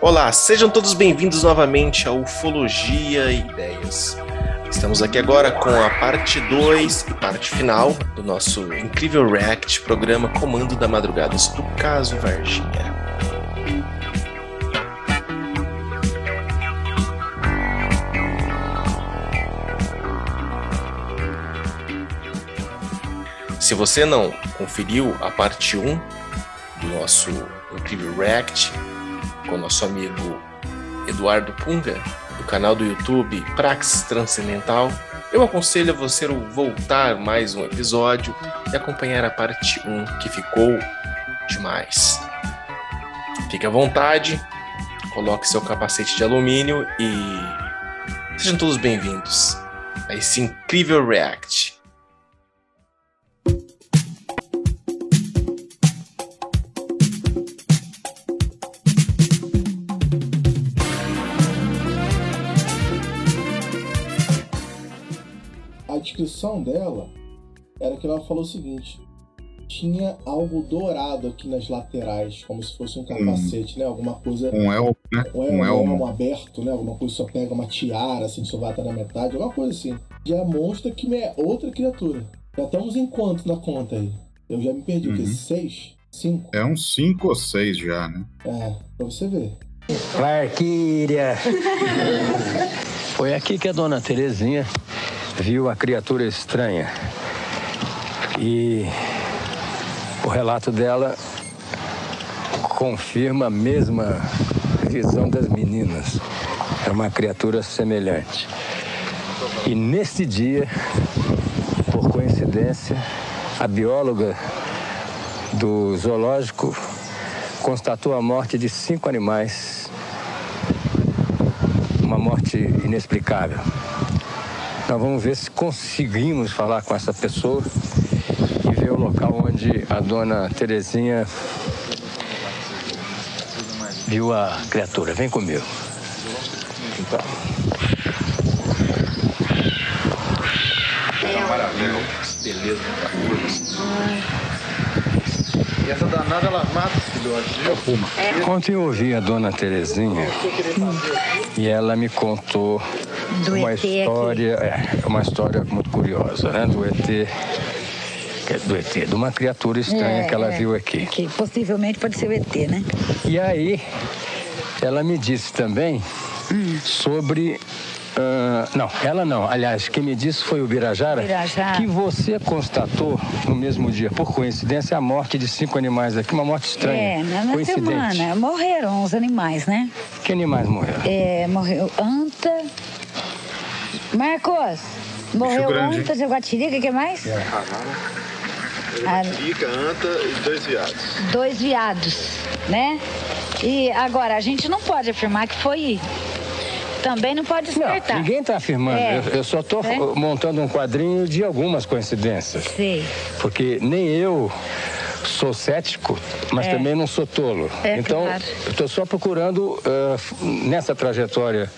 Olá, sejam todos bem-vindos novamente a Ufologia e Ideias. Estamos aqui agora com a parte 2 e parte final do nosso incrível React, programa Comando da Madrugada do Caso Varginha. Se você não conferiu a parte 1 do nosso incrível React, com nosso amigo Eduardo Punga, do canal do YouTube Praxis Transcendental, eu aconselho a você voltar mais um episódio e acompanhar a parte 1 que ficou demais. Fique à vontade, coloque seu capacete de alumínio e sejam todos bem-vindos a esse incrível React. Descrição dela era que ela falou o seguinte: tinha algo dourado aqui nas laterais, como se fosse um capacete, hum. né? Alguma coisa. Um elmo, né? Um elmo, um elmo. aberto, né? Alguma coisa só pega uma tiara, assim, só vai até na metade, alguma coisa assim. Já mostra que é outra criatura. Já estamos em quanto na conta aí? Eu já me perdi, uhum. o quê? Uhum. Seis? Cinco? É uns cinco ou seis já, né? É, pra você ver. Valkyria! Foi aqui que a dona Terezinha viu a criatura estranha. E o relato dela confirma a mesma visão das meninas. É uma criatura semelhante. E nesse dia, por coincidência, a bióloga do zoológico constatou a morte de cinco animais. Uma morte inexplicável. Nós vamos ver se conseguimos falar com essa pessoa e ver o local onde a dona Terezinha viu a criatura. Vem comigo. Então. Maravilha. Beleza, E essa danada ela mata os filhotes, viu? Ontem eu ouvi a dona Terezinha e ela me contou do uma ET história, aqui. é uma história muito curiosa, né? Do ET do ET, de uma criatura estranha é, que ela é, viu aqui. Que possivelmente pode ser o ET, né? E aí, ela me disse também hum. sobre Uh, não, ela não. Aliás, quem me disse foi o Birajara, Birajara, que você constatou no mesmo dia, por coincidência, a morte de cinco animais aqui, uma morte estranha. É, na Coincidente. semana. Morreram os animais, né? Que animais morreram? É, morreu anta, Marcos, morreu anta, jaguatirica, o que mais? É. Jaguatirica, anta e dois viados. Dois viados, né? E agora, a gente não pode afirmar que foi também não pode descartar. Não, ninguém está afirmando. É. Eu, eu, só estou é. montando um quadrinho de algumas coincidências. Sim. Porque nem eu sou cético, mas é. também não sou tolo. É, então, claro. eu estou só procurando, uh, nessa trajetória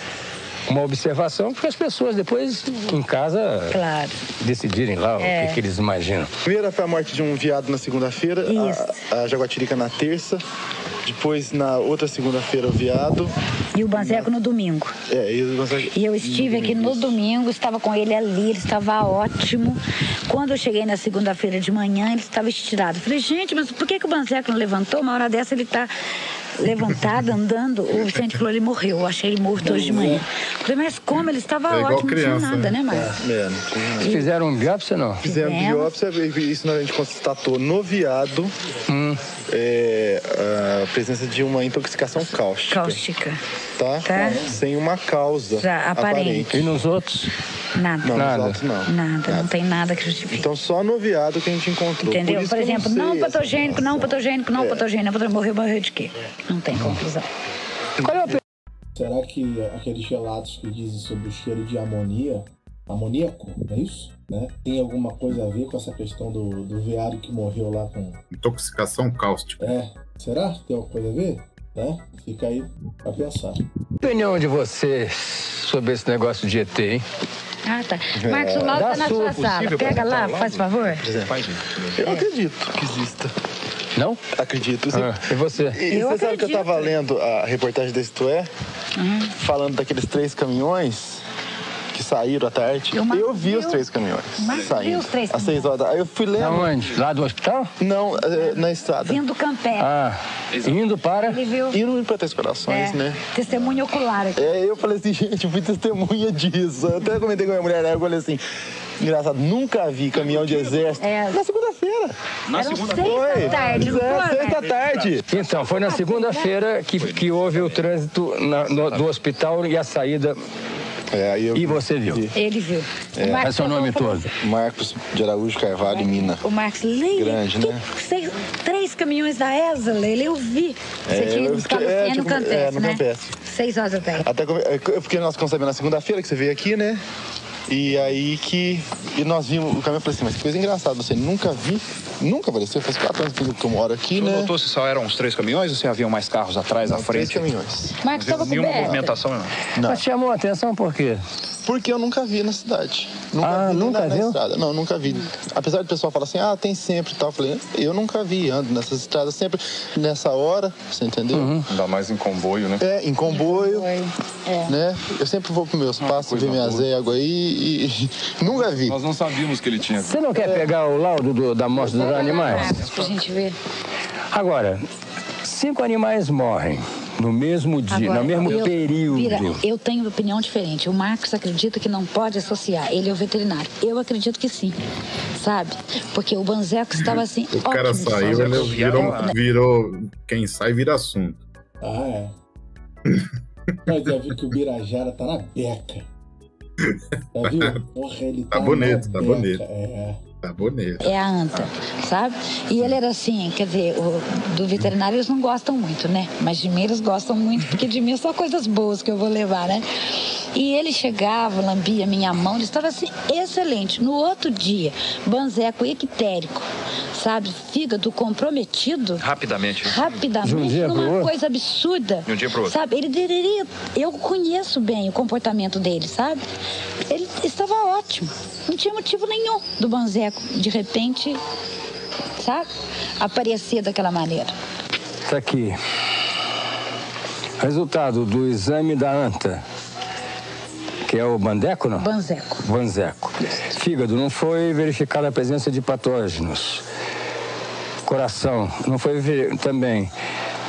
uma observação para as pessoas depois em casa claro. decidirem lá é. o que, que, eles imaginam. Primeira foi a morte de um viado na segunda-feira, a, a jaguatirica na terça. Depois, na outra segunda-feira, o viado. E o Banzeco no domingo. É, e o Banzeco. E eu estive aqui no domingo, estava com ele ali, ele estava ótimo. Quando eu cheguei na segunda-feira de manhã, ele estava estirado. Falei, gente, mas por que, que o Banzeco não levantou? Uma hora dessa ele está levantado, andando. O Vicente falou, ele morreu. Eu achei ele morto hoje de manhã. Falei, mas como? Ele estava é ótimo, criança, não tinha nada, né, Marcos? É, não tinha nada. Fizeram um biópsia, não? Fizeram biópsia, isso a gente constatou no viado. Hum. É, a presença de uma intoxicação cáustica. Cáustica. Tá? tá? Sem uma causa Já, aparente. aparente. E nos outros? Nada. Não, nada. Nos outros, não. Nada, nada, não tem nada que justifique. Então só no viado que a gente encontrou. Entendeu? Por, Por exemplo, não patogênico, não patogênico, não é. patogênico. Morreu, morreu de quê? Não tem conclusão. Qual é a Será que aqueles relatos que dizem sobre o cheiro de amonia amoníaco, não é isso? Né? Tem alguma coisa a ver com essa questão do, do veado que morreu lá com. Intoxicação cáustica. É, será? Tem alguma coisa a ver? Né? Fica aí pra pensar. Opinião de vocês sobre esse negócio de ET, hein? Ah, tá. Marcos, o tá na sua sua sala. Pega lá, faz favor. Eu acredito que exista. Não? Acredito. Você, Ah, e você? E Eu você sabe que eu acredito. tava lendo a reportagem da Isto É, falando daqueles três caminhões que saíram à tarde. E Marcos Eu vi os três caminhões saindo. os três Às seis horas Aí eu fui lendo. Aonde? Lá do hospital? Não, eh, na estrada. Vindo do Campé. Ah, indo para. Ele viu. Indo para Três Corações, É, né? Testemunho ocular aqui. É, eu falei assim, gente, eu fui testemunha disso. Eu até comentei com a minha mulher, né? eu falei assim, engraçado, nunca vi caminhão de exército. É. Na segunda-feira. Eram seis Foi. da tarde, É, seis da né? tarde. Então, foi na segunda-feira que, que houve o trânsito na- no- do hospital e a saída. É, aí eu E você viu? Ele viu. É. O Qual é seu nome todo? Marcos de Araújo Carvalho, Mina. O Marcos Leile. Grande, que- né? seis- três caminhões da ESA, Leile, eu vi. Você É, tinha eu buscar fiquei- é, Luciano no tipo, Campestre, é, no né? Campestre. Seis horas da tarde. Até que eu- é, porque nós ficamos sabendo na segunda-feira que você veio aqui, né? E aí que. E nós vimos o caminhão falei assim, mas que coisa engraçada, você nunca vi, nunca apareceu, faz quatro anos que eu moro aqui, Você né? notou se só eram os três caminhões ou se haviam mais carros atrás, à Não, três frente? caminhões. Marcos Não estava viu nenhuma coberto. movimentação, não. Não. Mas chamou a atenção por quê? Porque eu nunca vi na cidade. Nunca Ah, vi nunca na, na viu? estrada. Não, nunca vi. Apesar do pessoal falar assim, ah, tem sempre e tal. Eu falei, eu nunca vi, ando nessas estradas sempre nessa hora, você entendeu? Uhum. Ainda mais em comboio, né? É, em comboio. É. né? Eu sempre vou pros meus passos, coisa ver minhas éguas aí e, e nunca vi. Nós não sabíamos que ele tinha. Você não quer pegar o laudo do- da morte dos animais? Pra gente ver. Agora, cinco animais morrem no mesmo dia, Agora, no mesmo eu- período. Vira, eu tenho opinião diferente. O Marcos acredita que não pode associar. Ele é o veterinário. Eu acredito que sim. Sabe? Porque o Banzeco estava assim. O cara saiu, ele virou, virou. Quem sai vira assunto. Ah, é. Mas já viu que o Birajara tá na beca. Já viu? Porra, ele tá, Tá bonito, na tá beca. bonito. É. Tá bonito. É a anta, sabe? E ele era assim, quer dizer, o, do veterinário eles não gostam muito, né? Mas de mim eles gostam muito, porque de mim é só coisas boas que eu vou levar, né? E ele chegava, lambia minha mão, ele estava assim, excelente. No outro dia, banzeco ictérico, sabe? Fígado comprometido. Rapidamente. Um Rapidamente, dia pro numa outro? coisa absurda. De um dia pro outro. Sabe? Ele deveria. Eu conheço bem o comportamento dele, sabe? Ele estava ótimo. Não tinha motivo nenhum do Banzeco, de repente, sabe? Aparecer daquela maneira. Tá aqui. Resultado do exame da anta, que é o bandeco, não? Banzeco. Banzeco. Fígado, não foi verificada a presença de patógenos. Coração, não foi ver também.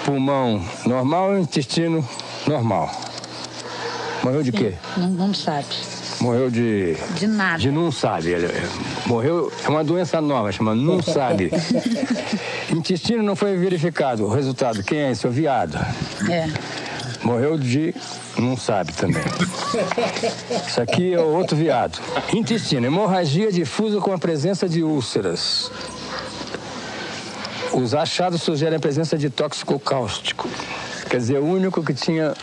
Pulmão normal, intestino normal. Morreu de quê? Não, não sabe. Morreu de. De nada. De não sabe. Ele morreu. É uma doença nova, chama não sabe. Intestino não foi verificado. O resultado, quem é esse? O viado. É. Morreu de. Não sabe também. Isso aqui é o outro viado. Intestino, hemorragia difusa com a presença de úlceras. Os achados sugerem a presença de tóxico cáustico. Quer dizer, o único que tinha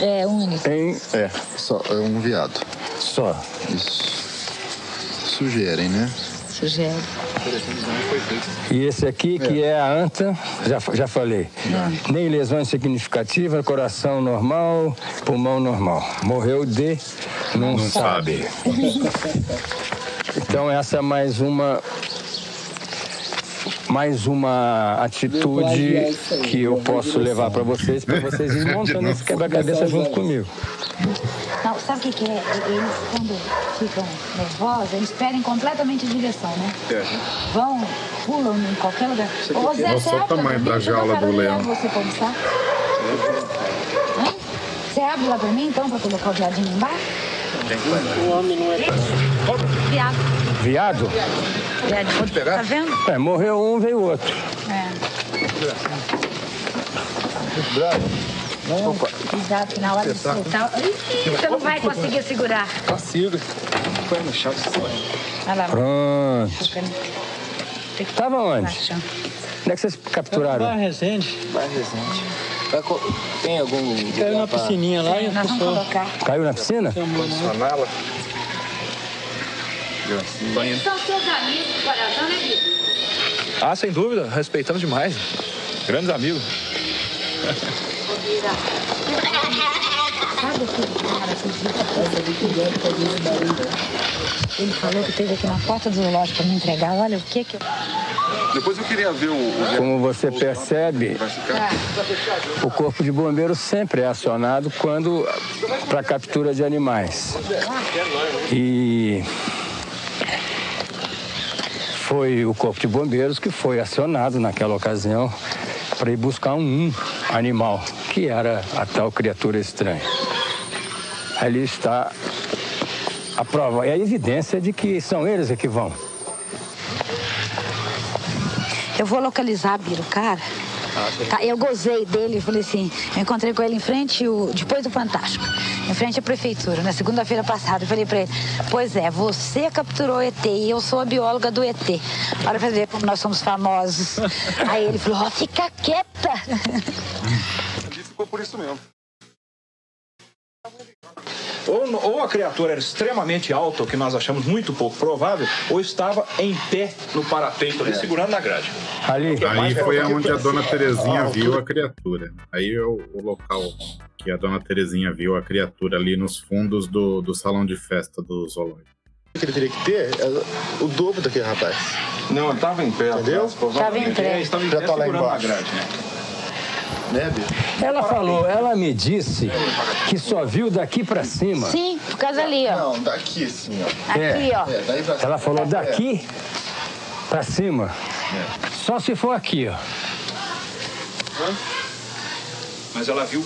É único. em É, só é um viado. só. Isso. Sugerem, né? Sugere. E esse aqui, que é a anta, já, já falei. Nem lesões significativas, coração normal, pulmão normal. Morreu de não, sabe. então essa é mais uma mais uma atitude que eu posso levar para vocês, para vocês irem montando esse quebra-cabeça junto comigo. Não, sabe o que, que é? Eles, quando ficam nervosos, eles perdem completamente a direção, né? Vão, pulam em qualquer lugar. Ô, Zé, Nossa, o tamanho da jaula do leão. Você pode estar? Você abre lá pra mim, então, pra colocar o viadinho embaixo? O homem não é... Viado. Viado? Viadinho. Pode pegar? Tá vendo? É, morreu um, veio outro. É. Cuidado, que na hora de soltar... Ih, Você não vai conseguir segurar. Consigo. Foi no chão. Olha lá. Pronto. Que Tava onde? Onde é que vocês capturaram? Resende. Mais recente. Vai co- Tem algum. Caiu na piscininha lá e Nós vamos colocar. Caiu na piscina? Sanala. São seus amigos do coração, né, Vitor? Ah, sem dúvida, respeitamos demais. Grandes amigos. Sabe aquele cara que Ele falou que teve aqui na porta do zoológico para me entregar. Olha o que que eu... Depois eu queria ver o. Como você percebe, o Corpo de Bombeiros sempre é acionado quando para captura de animais. E foi o Corpo de Bombeiros que foi acionado naquela ocasião para ir buscar um animal, que era a tal criatura estranha. Ali está a prova, é a evidência de que são eles que vão. Eu vou localizar, Biro, cara. Tá, eu gozei dele, falei assim, eu encontrei com ele em frente, o, depois do Fantástico, em frente à prefeitura, na segunda-feira passada. Eu falei pra ele, pois é, você capturou o ET e eu sou a bióloga do ET. Olha pra ver como nós somos famosos. Aí ele falou, ó, fica quieta. Ali ficou por isso mesmo. Ou, ou a criatura era extremamente alta, o que nós achamos muito pouco provável, ou estava em pé no parapeito ali, segurando na grade. Ali, Aí foi onde a dona Terezinha viu a criatura. Aí é o, o local que a dona Terezinha viu a criatura ali nos fundos do, do salão de festa do zoológico. O que ele teria que ter é o dobro daquele rapaz. Não, ele estava em pé. Entendeu? Tava em pé. Estava em Já pé lá segurando na embaixo. grade, né? Né, bicho? ela falou, ela me disse que só viu daqui para cima. Sim, por causa ali, ó. Não, daqui assim, ó. Aqui, ó. É, daí pra Ela falou daqui para cima. Só se for aqui, ó. Mas ela viu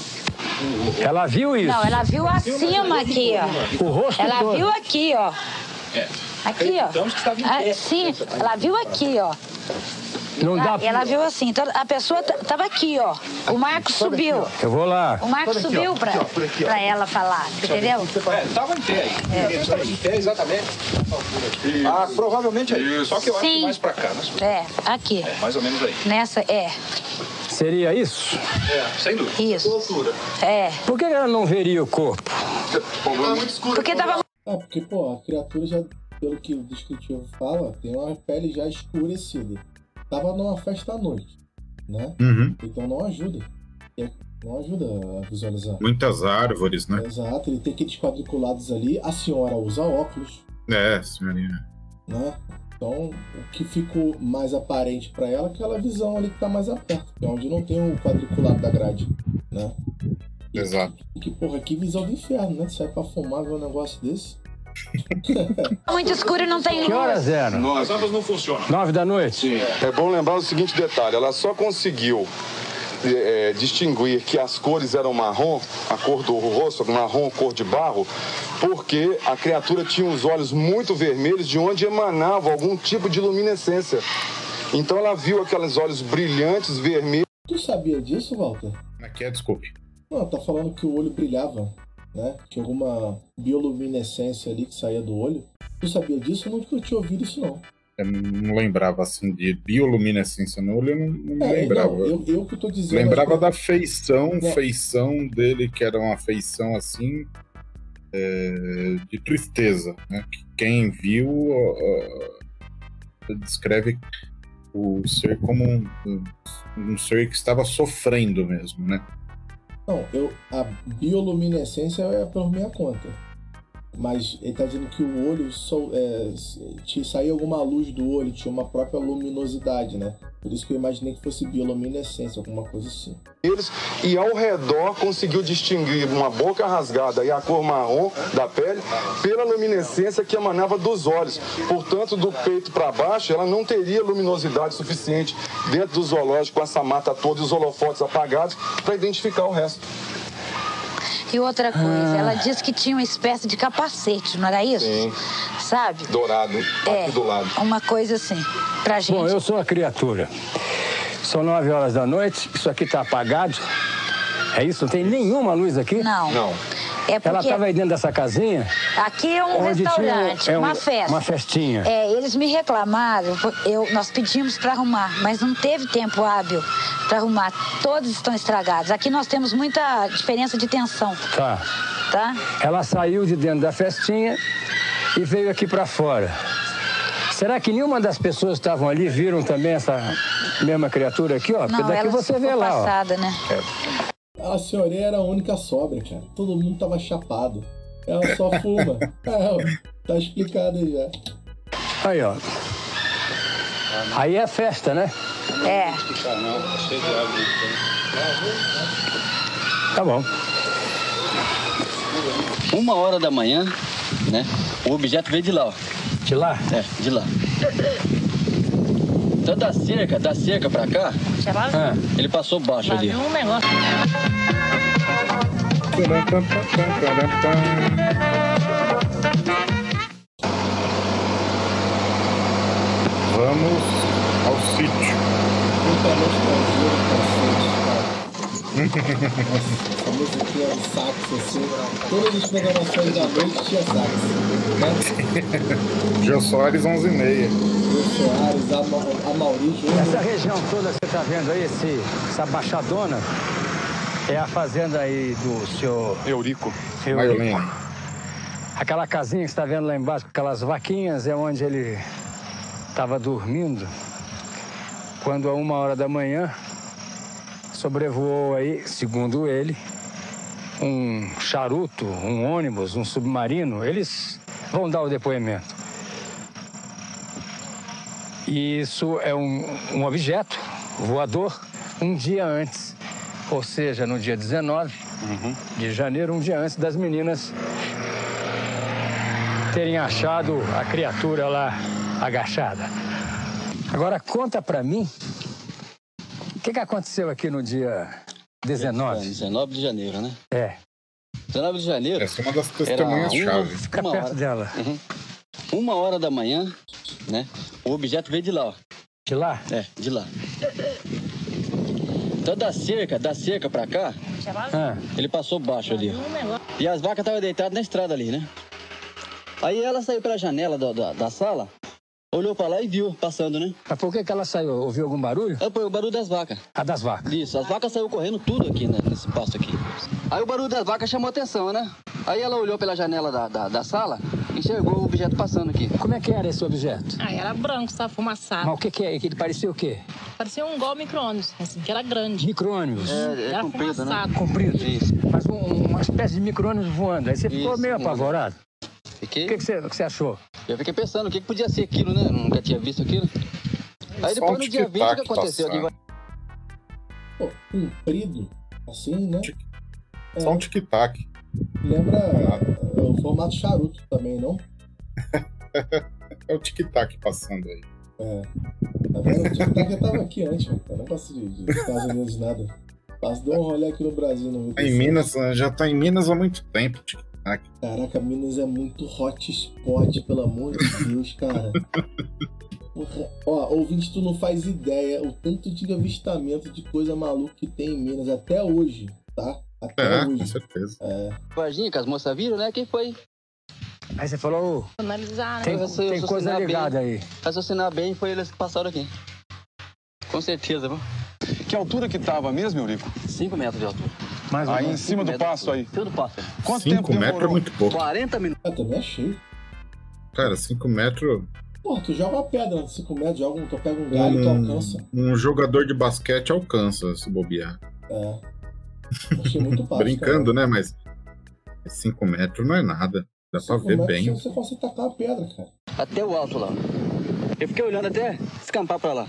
Ela viu isso. Não, ela viu acima aqui, ó. O rosto Ela todo. viu aqui, ó. É. Aqui, ó. Ah, sim, ela viu aqui, ó. Não dá. Ah, ela viu assim. Então, a pessoa tava aqui, ó. O Marcos subiu. Eu vou lá. O Marcos aqui, subiu ó. pra, Aqui, ó, por aqui, ó. pra ela falar, entendeu? É, estava em pé aí. Ele estava em pé, exatamente. Ah, provavelmente aí. Só que eu acho Sim. que mais pra cá. Mas, É, aqui. é, mais ou menos aí. Nessa, é. Seria isso? É, sem dúvida. Isso. É. Por que ela não veria o corpo? Tá muito escuro. Porque tava É, porque, pô, a criatura já, pelo que o descritivo fala, tem uma pele já escurecida. Tava numa festa à noite, né? Uhum. Então não ajuda. Não ajuda a visualizar. Muitas árvores, né? Exato, ele tem aqueles quadriculados ali. A senhora usa óculos, É, senhorinha. né? Então, o que ficou mais aparente pra ela é aquela visão ali que tá mais aberta, que é onde não tem o quadriculado da grade, né? Exato. E que, porra, que visão do inferno, né? Sai pra fumar ver um negócio desse. Muito escuro e não tem Que luz. horas eram? As lâmpadas não funcionam. Nove da noite? É bom lembrar o seguinte detalhe: ela só conseguiu é, distinguir que as cores eram marrom, a cor do rosto, marrom, cor de barro, porque a criatura tinha os olhos muito vermelhos, de onde emanava algum tipo de luminescência. Então ela viu aqueles olhos brilhantes, vermelhos. Tu sabia disso, Walter? Aqui é, desculpe. Não, tá falando que o olho brilhava, né? Tinha alguma bioluminescência ali que saía do olho. Tu sabia disso? Eu nunca tinha ouvido isso, não. Eu não lembrava assim de bioluminescência no olho, eu não, não É, lembrava. não, eu, eu que tô dizendo. Lembrava que- da feição, Não. feição dele, que era uma feição assim é, de tristeza, né? Que quem viu ó, descreve o ser como um, um- um ser que estava sofrendo mesmo, né? Não, eu, a bioluminescência é por minha conta. Mas ele tá dizendo que o olho só, é, te saía alguma luz do olho, tinha uma própria luminosidade, né? Por isso que eu imaginei que fosse bioluminescência, alguma coisa assim. E ao redor conseguiu distinguir uma boca rasgada e a cor marrom da pele pela luminescência que emanava dos olhos. Portanto, do peito para baixo, ela não teria luminosidade suficiente dentro do zoológico com essa mata toda e os holofotes apagados para identificar o resto. E outra coisa, ela disse que tinha uma espécie de capacete, não era isso? Sim. Sabe? Dourado, É, aqui do lado. uma coisa assim, pra gente. Bom, eu sou a criatura. São nove horas da noite, isso aqui tá apagado. É isso? Não tem nenhuma luz aqui? Não. Não. É Ela porque estava aí dentro dessa casinha? aqui é um restaurante, tinha é um- uma festa. Uma festinha. É, eles me reclamaram, eu, nós pedimos para arrumar, mas não teve tempo hábil para arrumar. Todos estão estragados. Aqui nós temos muita diferença de tensão, Tá. tá? Ela saiu de dentro da festinha e veio aqui pra fora. Será que nenhuma das pessoas que estavam ali viram também essa mesma criatura aqui, ó? Porque Não, daqui ela você vê lá, ó. passada, né? A senhorinha era a única sobra, cara. Todo mundo tava chapado. Ela só fuma. é, tá explicado aí já. Aí, ó. Aí é festa, né? É. Tá bom. Uma hora da manhã, né? O objeto veio de lá, ó. De lá? É, de lá. Então da cerca, da cerca pra cá, Ah, ele passou baixo ali. um negócio. Vamos ao sítio. Nossa, essa musiquinha do sax, assim. Todas as programações da noite tinha sax. Né? Jô Soares 11 e meia. Jô Soares, a, a Maurício. essa região toda que você tá vendo aí, esse, essa baixadona, é a fazenda aí do senhor Eurico. Eurico. Aquela casinha que você está vendo lá embaixo, com aquelas vaquinhas, é onde ele estava dormindo. Quando a uma hora da manhã sobrevoou aí, segundo ele, um charuto, um ônibus, um submarino. Eles vão dar o depoimento. E isso é um, um objeto voador um dia antes, ou seja, no dia 19 de janeiro, um dia antes das meninas terem achado a criatura lá agachada. Agora conta pra mim o que, que aconteceu aqui no dia 19. 19 de janeiro, né? É, 19 de janeiro. Essa é uma das testemunhas-chave. fica Uma perto hora. dela. Uma hora da manhã, né? O objeto veio de lá, ó. De lá? É, de lá. Então da cerca, da cerca pra cá, Ah, ele passou baixo ali, ó. E as vacas estavam deitadas na estrada ali, né? Aí ela saiu pela janela da, da, da sala, olhou pra lá e viu passando, né? mas por que, que ela saiu? Ouviu algum barulho? Aí foi o barulho das vacas. A das vacas. Isso, as vacas saíram correndo tudo aqui, né, nesse pasto aqui. Aí o barulho das vacas chamou atenção, né? Aí ela olhou pela janela da, da, da sala, enxergou o objeto passando aqui. Como é que era esse objeto? Ah, era branco, sabe? Fumaçado. Mas o que, que é? Que ele parecia o quê? Parecia um igual micro-ônibus, assim, que era grande. Micro-ônibus. É, é Era comprido, né? fumaçado. Comprido. Isso. Mas um- uma espécie de micro-ônibus voando. Aí você ficou Isso, meio voando. Apavorado. O Fiquei, que, que, você, que você achou? eu fiquei pensando o que, que podia ser aquilo, né? Nunca tinha visto aquilo. Aí Só depois um no dia 20 o que aconteceu aqui? passando. Pô, comprido, assim, né? Só um tic-tac. Lembra é, o formato charuto também, não? É o tic-tac passando aí. É. Tá vendo? O tic-tac já tava aqui antes, cara. Não passa de, de Estados Unidos nada. Passa, deu um rolê aqui no Brasil. No Tá em Minas, já tá em Minas há muito tempo. tic-tac. Caraca, Minas é muito hotspot, pelo amor de Deus, cara. Porra. Ó, ouvinte, tu não faz ideia o tanto de avistamento de coisa maluca que tem em Minas até hoje, tá? Até É, com hoje. certeza. É. Varginha, que as moças viram, né? Quem foi Aí você falou, Analisar, né? tem, eu tem coisa ligada aí. raciocinar bem foi eles que passaram aqui. Com certeza, viu? Que altura que tava mesmo, Eurico? 5 metros de altura. Mais Aí em cima do metros passo aí. altura. Tudo passo. Quanto tempo 5 metros é muito pouco. 40 minutos. Ah, também achei. Cara, 5 metros. Pô, tu joga uma pedra de 5 metros, joga um, tu pega um galho e tu alcança. Um, um jogador de basquete alcança se bobear. É. Achei muito fácil. Brincando, né? Mas 5 metros não é nada. Dá pra ver bem. Você consegue tacar uma pedra, cara. Até o alto lá. Eu fiquei olhando até escampar pra lá.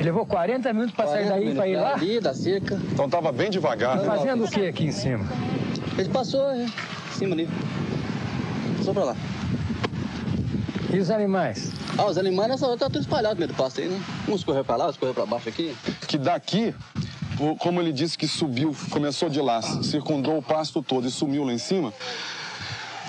Ele levou 40 minutos pra sair 40 daí pra ir lá? Ali, da cerca. Então tava bem devagar, né? Fazendo o que aqui em cima? Ele passou, é, em cima ali. Passou pra lá. E os animais? Ah, os animais nessa hora tá tudo espalhado no meio do pasto aí, né? Uns correu pra lá, outros correu pra baixo aqui. Que daqui, como ele disse que subiu, começou de lá, circundou o pasto todo e sumiu lá em cima.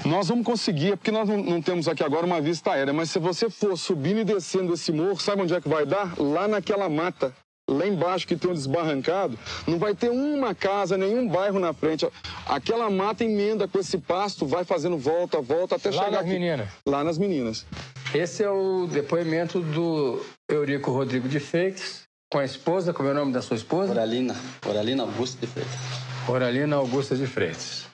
Nós vamos conseguir, é porque nós não, temos aqui agora uma vista aérea, mas se você for subindo e descendo esse morro, sabe onde é que vai dar? Lá naquela mata. Lá embaixo que tem um desbarrancado, não vai ter uma casa, nenhum bairro na frente. Aquela mata emenda com esse pasto, vai fazendo volta, volta até Lá chegar nas aqui. meninas. Lá nas meninas. Esse é o depoimento do Eurico Rodrigo de Freitas, com a esposa, como é o nome da sua esposa? Oralina. Oralina Augusto de Freitas. Oralina Augusta de Freitas.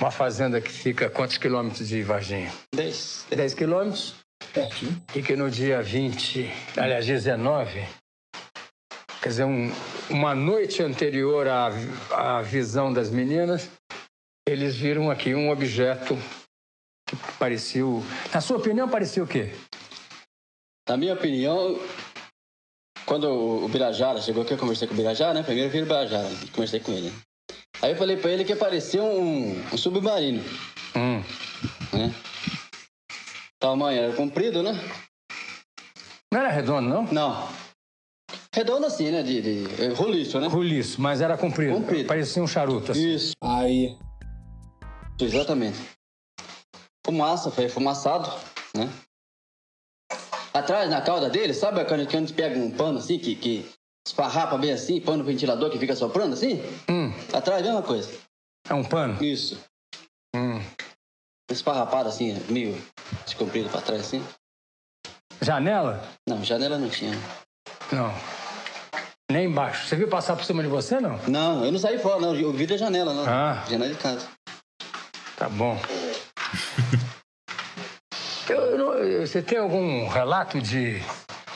Uma fazenda que fica a quantos quilômetros de Varginha? 10. 10 quilômetros. Pertinho. e que no dia 20, aliás, 19, quer dizer, um- uma noite anterior à, à visão das meninas, eles viram aqui um objeto que parecia. o- Na sua opinião, parecia o quê? Na minha opinião, quando o Birajara chegou aqui, eu conversei com o Birajara, né? Primeiro eu vi o Birajara e conversei com ele. Aí eu falei pra ele que parecia um, um submarino. Hum. Né? Tamanho era comprido, né? Não era redondo, não? Não. Redondo assim, né? De, de é, roliço, né? Roliço, mas era comprido. Comprido. Parecia um charuto. Assim. Isso. Aí. Exatamente. Fumaça, foi fumaçado, né? Atrás, na cauda dele, sabe quando a gente pega um pano assim, que, que esfarrapa bem assim, pano ventilador que fica soprando assim? Hum. Atrás, mesma coisa. É um pano? Isso. Hum. Esfarrapado assim, meio descomprido pra trás assim. Janela? Não, janela não tinha. Não. Nem embaixo. Você viu passar por cima de você, não? Não, eu não saí fora, não. Eu vi da janela, não. Ah. Janela de casa. Tá bom. Eu- você tem algum relato de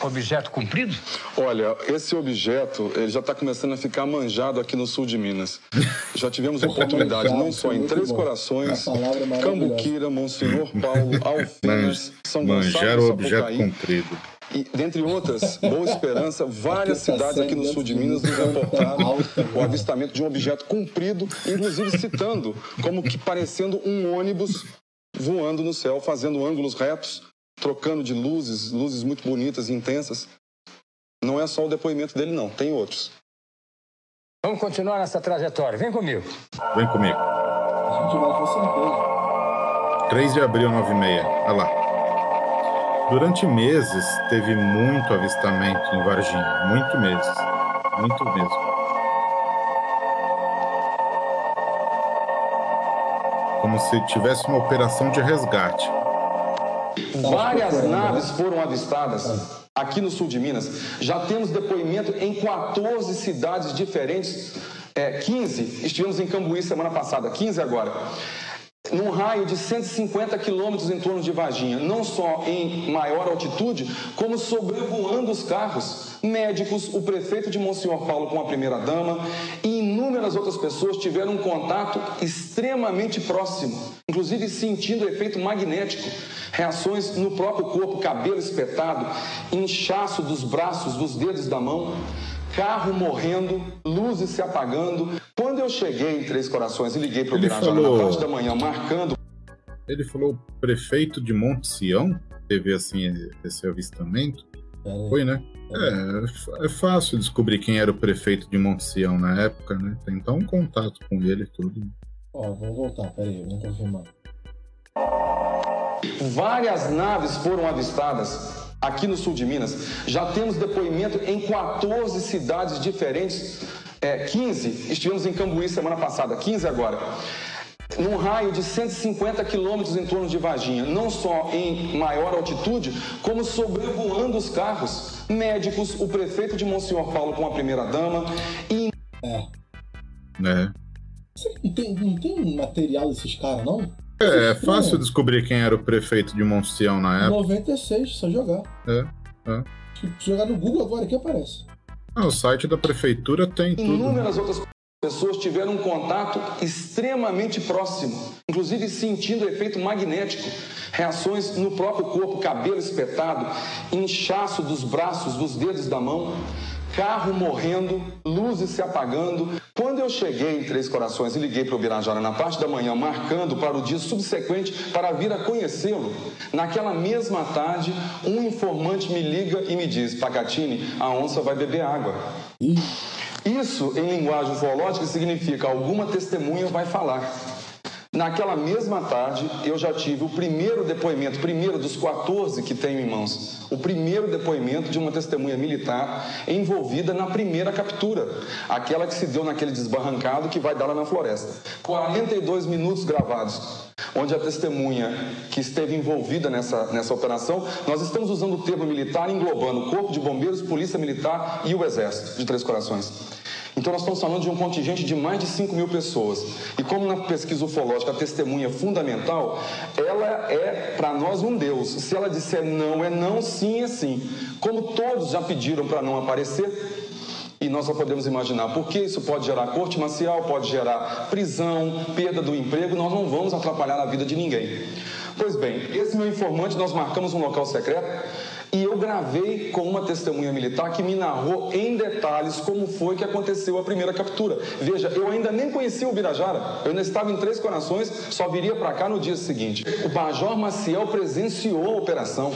objeto comprido? Olha, esse objeto ele já está começando a ficar manjado aqui no sul de Minas. Já tivemos oportunidade Manjado, não só em Três. Corações, é. Cambuquira, Monsenhor Paulo, Alfenas, São Manjar Gonçalo Sapucaí. comprido. E, dentre outras, Boa Esperança, várias tá cidades aqui no sul de dentro Minas nos campo reportaram o avistamento de um objeto comprido, inclusive citando como que parecendo um ônibus voando no céu, fazendo ângulos retos, trocando de luzes, luzes muito bonitas e intensas. Não é só o depoimento dele, não, tem outros. Vamos continuar nessa trajetória. Vem comigo. Vem comigo. A gente vai com certeza. 3 de abril, 9 e meia. Olha lá. Durante meses, teve muito avistamento em Varginha. Muito meses. Muito mesmo. Como se tivesse uma operação de resgate. Várias naves foram avistadas aqui no sul de Minas. Já temos depoimento em 14 cidades diferentes. É, 15, estivemos em Cambuí semana passada, 15 agora. Num raio de 150 quilômetros em torno de Varginha, não só em maior altitude, como sobrevoando os carros. Médicos, o prefeito de Monsenhor Paulo com a primeira-dama e inúmeras outras pessoas tiveram um contato extremamente próximo, inclusive sentindo o efeito magnético. Reações no próprio corpo, cabelo espetado, inchaço dos braços, dos dedos da mão, carro morrendo, luzes se apagando. Quando eu cheguei em Três Corações e liguei para o Birajara falou- na parte da manhã, marcando Ele falou prefeito de Monte Sião teve assim esse avistamento. Aí. Foi, né? É, é fácil descobrir quem era o prefeito de Monte Sião na época, né? Tentar um contato com ele e tudo. Ó, vamos voltar, peraí, vamos confirmar. Várias naves foram avistadas aqui no sul de Minas. Já temos depoimento em 14 cidades diferentes. É, 15, estivemos em Cambuí semana passada, 15 agora. Num raio de 150 quilômetros em torno de Varginha, não só em maior altitude, como sobrevoando os carros. Médicos, o prefeito de Monsenhor Paulo com a primeira-dama e É. né? Não tem, não tem material desses caras, não? É, é fácil descobrir quem era o prefeito de Monte Sião na época. 96, só jogar. É, é. Se jogar no Google agora que aparece. Ah, o site da prefeitura tem tudo. né? Inúmeras outras pessoas tiveram um contato extremamente próximo, inclusive sentindo o efeito magnético. Reações no próprio corpo, cabelo espetado, inchaço dos braços, dos dedos da mão, carro morrendo, luzes se apagando. Quando eu cheguei em Três Corações e liguei para o Birajara na parte da manhã, marcando para o dia subsequente para vir a conhecê-lo, naquela mesma tarde, um informante me liga e me diz: Pacatini, a onça vai beber água. Isso, em linguagem ufológica, significa alguma testemunha vai falar. Naquela mesma tarde, eu já tive o primeiro depoimento, primeiro dos 14 que tenho em mãos, o primeiro depoimento de uma testemunha militar envolvida na primeira captura, aquela que se deu naquele desbarrancado que vai dar lá na floresta. 42 minutos gravados, onde a testemunha que esteve envolvida nessa, nessa operação, nós estamos usando o termo militar englobando o Corpo de Bombeiros, Polícia Militar e o Exército de Três Corações. Então, nós estamos falando de um contingente de mais de 5 mil pessoas. E como na pesquisa ufológica a testemunha é fundamental, ela é, para nós, um Deus. Se ela disser não, é não, sim, é sim. Como todos já pediram para não aparecer, e nós só podemos imaginar porque isso pode gerar corte marcial, pode gerar prisão, perda do emprego, nós não vamos atrapalhar a vida de ninguém. Pois bem, esse meu informante, nós marcamos um local secreto e eu gravei com uma testemunha militar que me narrou em detalhes como foi que aconteceu a primeira captura. Veja, eu ainda nem conhecia o Birajara, eu ainda estava em Três Corações, só viria para cá no dia seguinte. O Major Maciel presenciou a operação.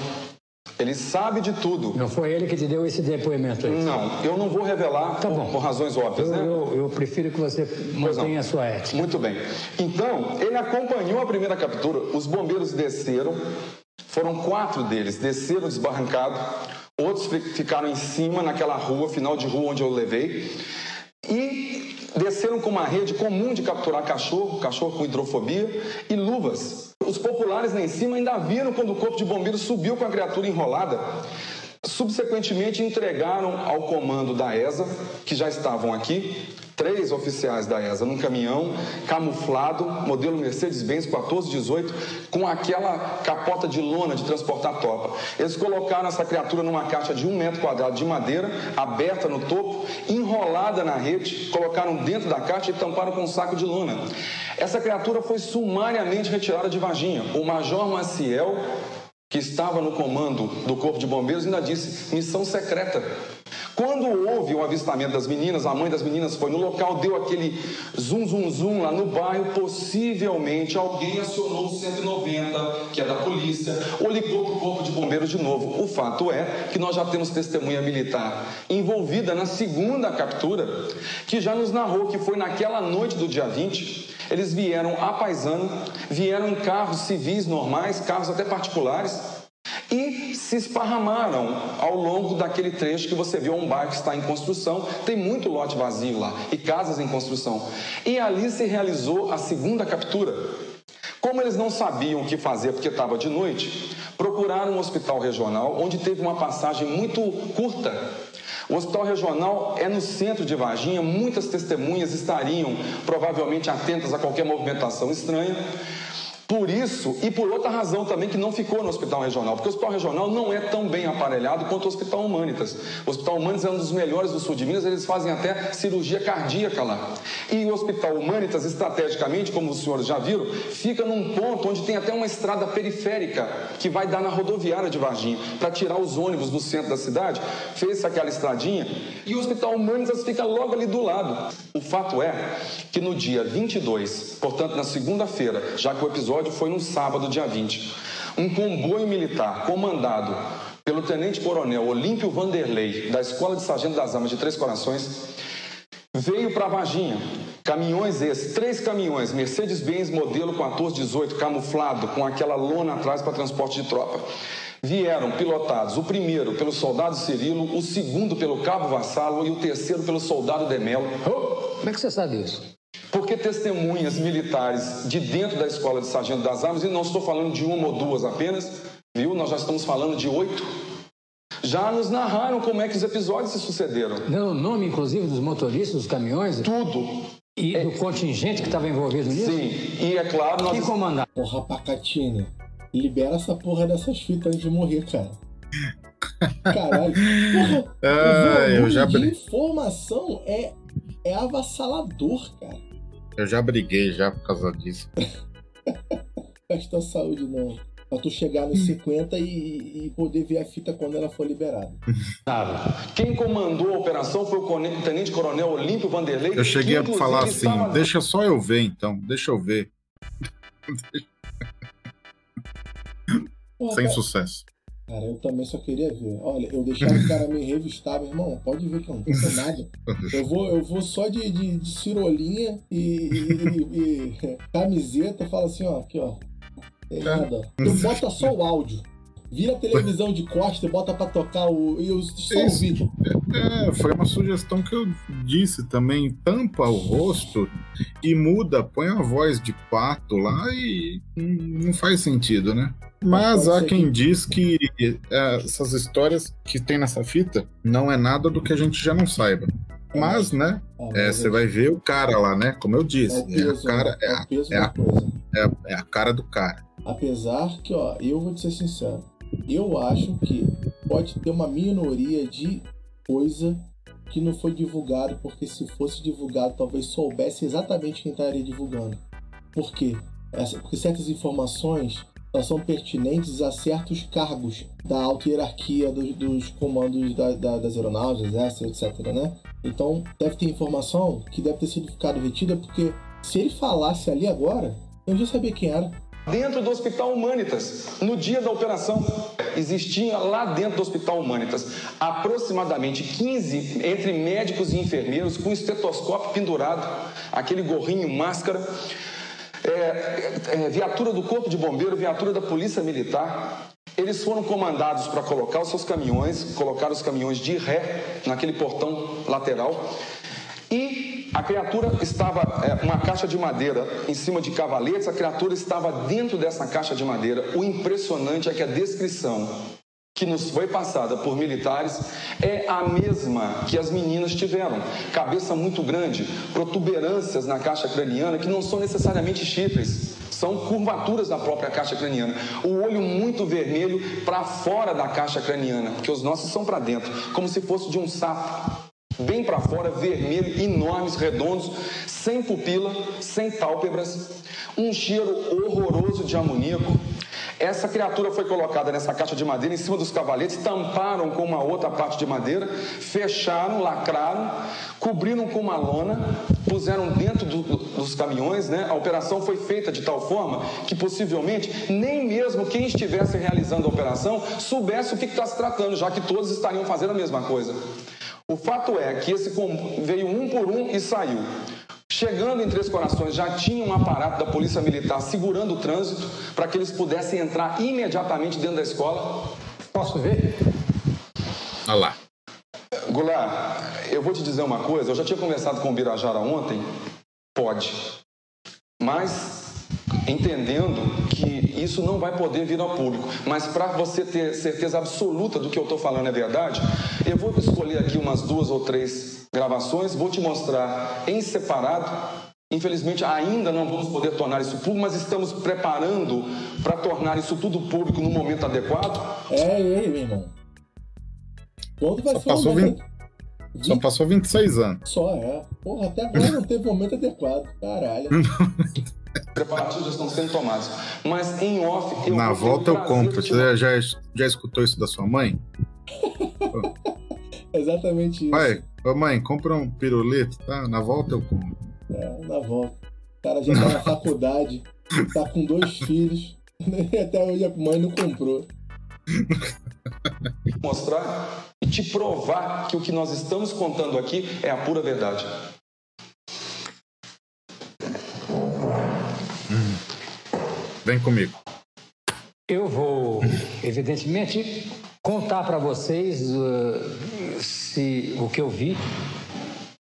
Ele sabe de tudo. Não foi ele que te deu esse depoimento aí? Não, eu não vou revelar tá por, por razões óbvias, eu, né? Eu, eu, prefiro que você mantenha a sua ética. Muito bem. Então, ele acompanhou a primeira captura. Os bombeiros desceram, foram quatro deles, desceram desbarrancado. Outros ficaram em cima, naquela rua, final de rua onde eu levei. E desceram com uma rede comum de capturar cachorro, cachorro com hidrofobia, e luvas. Os populares lá em cima ainda viram quando o corpo de bombeiros subiu com a criatura enrolada. Subsequentemente entregaram ao comando da ESA, que já estavam aqui, três oficiais da ESA num caminhão camuflado, modelo Mercedes-Benz 1418, com aquela capota de lona de transportar tropa. Eles colocaram essa criatura numa caixa de um metro quadrado de madeira, aberta no topo, enrolada na rede, colocaram dentro da caixa e tamparam com um saco de lona. Essa criatura foi sumariamente retirada de Varginha. O Major Maciel, que estava no comando do Corpo de Bombeiros, ainda disse: missão secreta. Quando houve o avistamento das meninas, a mãe das meninas foi no local, deu aquele zum, zum, zum lá no bairro. Possivelmente alguém acionou o 190, que é da polícia, ou ligou para o corpo de bombeiros de novo. O fato é que nós já temos testemunha militar envolvida na segunda captura, que já nos narrou que foi naquela noite do dia 20. Eles vieram a paisano, vieram em carros civis normais, carros até particulares, e se esparramaram ao longo daquele trecho que você viu um bairro que está em construção, tem muito lote vazio lá e casas em construção. E ali se realizou a segunda captura. Como eles não sabiam o que fazer porque estava de noite, procuraram um hospital regional onde teve uma passagem muito curta. O hospital regional é no centro de Varginha, muitas testemunhas estariam provavelmente atentas a qualquer movimentação estranha. Por isso e por outra razão também que não ficou no hospital regional, porque o hospital regional não é tão bem aparelhado quanto o hospital Humanitas. O hospital Humanitas é um dos melhores do sul de Minas, eles fazem até cirurgia cardíaca lá. E o hospital Humanitas, estrategicamente, como os senhores já viram, fica num ponto onde tem até uma estrada periférica que vai dar na rodoviária de Varginha, para tirar os ônibus do centro da cidade, fez aquela estradinha e o hospital Humanitas fica logo ali do lado. O fato é que no dia 22, portanto na segunda-feira, já que o episódio episódio foi no sábado, dia 20. Um comboio militar comandado pelo tenente-coronel Olímpio Vanderlei, da Escola de Sargento das Armas de Três Corações, veio para Varginha. Caminhões esses, três caminhões, Mercedes-Benz modelo 1418, camuflado, com aquela lona atrás para transporte de tropa. Vieram pilotados, o primeiro pelo soldado Cirilo, o segundo pelo cabo Vassalo e o terceiro pelo soldado Demelo. Como é que você sabe isso? Porque testemunhas militares de dentro da escola de sargento das armas, e não estou falando de uma ou duas apenas, viu? Nós já estamos falando de oito. Já nos narraram como é que os episódios se sucederam. Não, o nome, inclusive, dos motoristas, dos caminhões? Tudo. E é... do contingente que estava envolvido nisso? Sim, e é claro... Nós... Quem comandava? Porra, Pacatini, libera essa porra dessas fitas antes de morrer, cara. Caralho. Porra, ah, eu já... de informação é, é avassalador, cara. Eu já briguei já por causa disso. Gasta saúde, não. Pra tu chegar nos 50 e, e, poder ver a fita quando ela for liberada. Quem comandou a operação foi o Tenente Coronel Olímpio Vanderlei. Eu cheguei a falar assim: estava... deixa só eu ver então, deixa eu ver. Porra, Sem cara... sucesso. Cara, eu também só queria ver. Olha, eu deixava o cara me revistar, meu irmão. Pode ver que eu não tenho nada. Eu vou, eu vou só de, de, de cirolinha e, e, e, camiseta. Fala assim, ó, aqui, ó. Tem nada. Tu bota só o áudio. Vira a televisão de costa e bota pra tocar o. E eu só ouvi. É, foi uma sugestão que eu disse também. Tampa o rosto e muda, põe a voz de pato lá e não faz sentido, né? Mas há quem que- diz que é, essas histórias que tem nessa fita não é nada do que a gente já não saiba. Mas, né? Ah, é, você vai ver o cara lá, né? Como eu É disse, é, a cara, né? é, é a, o peso é da a- coisa. é a- é a cara do cara. Apesar que, ó, eu vou te ser sincero, eu acho que pode ter uma minoria de coisa que não foi divulgado, porque se fosse divulgado, talvez soubesse exatamente quem estaria divulgando. Por quê? Porque certas informações são pertinentes a certos cargos da alta hierarquia dos, dos comandos da- da- das aeronáuticas, exército, etc, né? Então, deve ter informação que deve ter sido ficado retida, porque se ele falasse ali agora, eu já sabia quem era. Dentro do Hospital Humanitas, no dia da operação, existia lá dentro do Hospital Humanitas aproximadamente 15 entre médicos e enfermeiros com estetoscópio pendurado, aquele gorrinho, máscara, é, é, viatura do Corpo de Bombeiro, viatura da Polícia Militar. Eles foram comandados para colocar os seus caminhões, colocar os caminhões de ré naquele portão lateral. E a criatura estava, é, uma caixa de madeira em cima de cavaletes, a criatura estava dentro dessa caixa de madeira. O impressionante é que a descrição que nos foi passada por militares é a mesma que as meninas tiveram. Cabeça muito grande, protuberâncias na caixa craniana que não são necessariamente chifres, são curvaturas da própria caixa craniana. O olho muito vermelho para fora da caixa craniana, porque os nossos são para dentro, como se fosse de um sapo. Bem para fora, vermelho, enormes, redondos, sem pupila, sem pálpebras, um cheiro horroroso de amoníaco. Essa criatura foi colocada nessa caixa de madeira em cima dos cavaletes, tamparam com uma outra parte de madeira, fecharam, lacraram, cobriram com uma lona, puseram dentro do- do- dos caminhões, né? A operação foi feita de tal forma que possivelmente nem mesmo quem estivesse realizando a operação soubesse o que está se tratando, já que todos estariam fazendo a mesma coisa. O fato é que esse veio um por um e saiu. Chegando em Três Corações, já tinha um aparato da Polícia Militar segurando o trânsito para que eles pudessem entrar imediatamente dentro da escola. Posso ver? Olha lá. Goulart, eu vou te dizer uma coisa. Eu já tinha conversado com o Birajara ontem. Pode. Mas entendendo que isso não vai poder vir ao público. Mas para você ter certeza absoluta do que eu estou falando é verdade, eu vou escolher aqui umas duas ou três gravações, vou te mostrar em separado. Infelizmente ainda não vamos poder tornar isso público, mas estamos preparando para tornar isso tudo público no momento adequado. É ele, meu irmão. Quando vai Só ser passou, o 20, momento... só passou 26 anos. Só é. Porra, até agora não teve momento adequado. Caralho. Preparativos já estão sendo tomados. Mas em off, eu Na volta eu compro. te Você já, já escutou isso da sua mãe? Exatamente isso. Pai, ô mãe, compra um pirulito, tá? Na volta eu compro. É, na volta. O cara já tá na faculdade, tá com dois filhos. Até hoje a mãe não comprou. mostrar e te provar que o que nós estamos contando aqui é a pura verdade. Vem comigo. Eu vou, evidentemente, contar para vocês uh, se o que eu vi,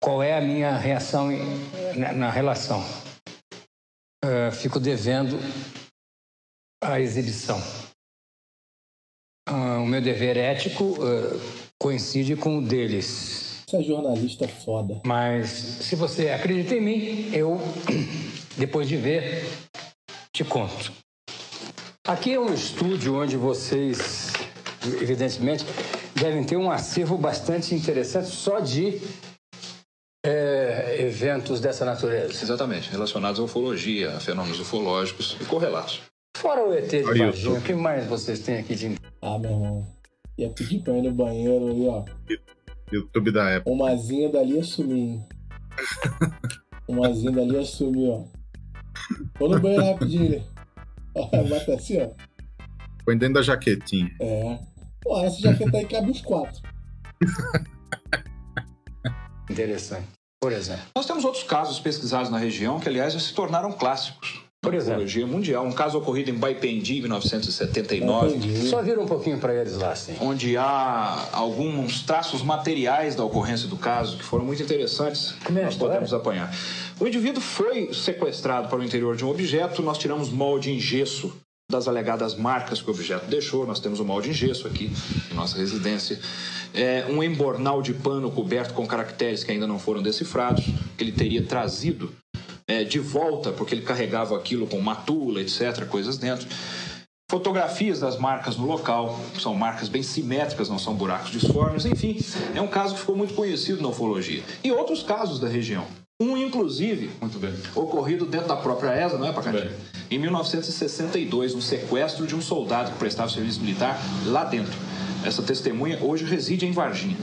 qual é a minha reação na, na relação. Uh, fico devendo a exibição. Ah, o meu dever ético uh, coincide com o deles. Você é jornalista foda. Mas se você acredita em mim, eu, depois de ver, te conto. Aqui é um estúdio onde vocês, evidentemente, devem ter um acervo bastante interessante só de é, eventos dessa natureza. Exatamente, relacionados à ufologia, a fenômenos ufológicos e correlatos. Fora o ET de Varginha, o que mais vocês têm aqui de Ah, meu irmão. Ia pedir pra ir no banheiro ali, ó. YouTube da época. Uma zinha dali hein? Uma zinha dali ia sumir, ó. Vou no banheiro rapidinho, bota assim, ó. Põe dentro da jaquetinha. É. Pô, essa jaqueta aí cabe uns quatro. interessante? Por exemplo. Nós temos outros casos pesquisados na região que, aliás, já se tornaram clássicos. Por ufologia mundial. Um caso ocorrido em Baipendi, em 1979. Só vira um pouquinho para eles lá, sim. Onde há alguns traços materiais da ocorrência do caso que foram muito interessantes. Como é a nós podemos apanhar. O indivíduo foi sequestrado para o interior de um objeto, nós tiramos molde em gesso das alegadas marcas que o objeto deixou. Nós temos um molde em gesso aqui em nossa residência. É, um embornal de pano coberto com caracteres que ainda não foram decifrados, que ele teria trazido é, de volta, porque ele carregava aquilo com matula, etc., coisas dentro. Fotografias das marcas no local, são marcas bem simétricas, não são buracos disformes, enfim, é um caso que ficou muito conhecido na ufologia. E outros casos da região. Um, inclusive, ocorrido dentro da própria ESA, não é, Pacatinho? Em 1962, um sequestro de um soldado que prestava serviço militar lá dentro. Essa testemunha hoje reside em Varginha.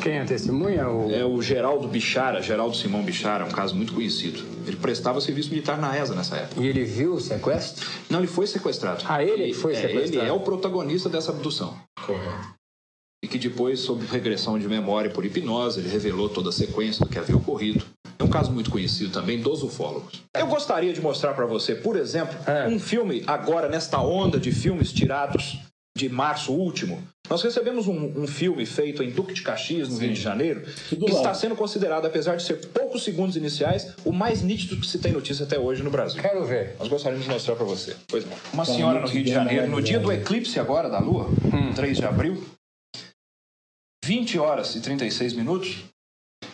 Quem é a testemunha? O... É o Geraldo Bichara, Geraldo Simão Bichara, um caso muito conhecido. Ele prestava serviço militar na ESA nessa época. E ele viu o sequestro? Não, ele foi sequestrado. Ah, ele foi é, sequestrado? Ele é o protagonista dessa abdução. Correto. E que depois, sob regressão de memória por hipnose, ele revelou toda a sequência do que havia ocorrido. É um caso muito conhecido também dos ufólogos. Eu gostaria de mostrar para você, por exemplo, um filme agora nesta onda de filmes tirados de março último. Nós recebemos um, um filme feito em Duque de Caxias, no Rio de Janeiro, que está sendo considerado, apesar de ser poucos segundos iniciais, o mais nítido que se tem notícia até hoje no Brasil. Quero ver. Nós gostaríamos de mostrar para você. Pois não. Uma senhora no Rio de Janeiro, no dia do eclipse agora da Lua, 3 de abril, 20 horas e 36 minutos,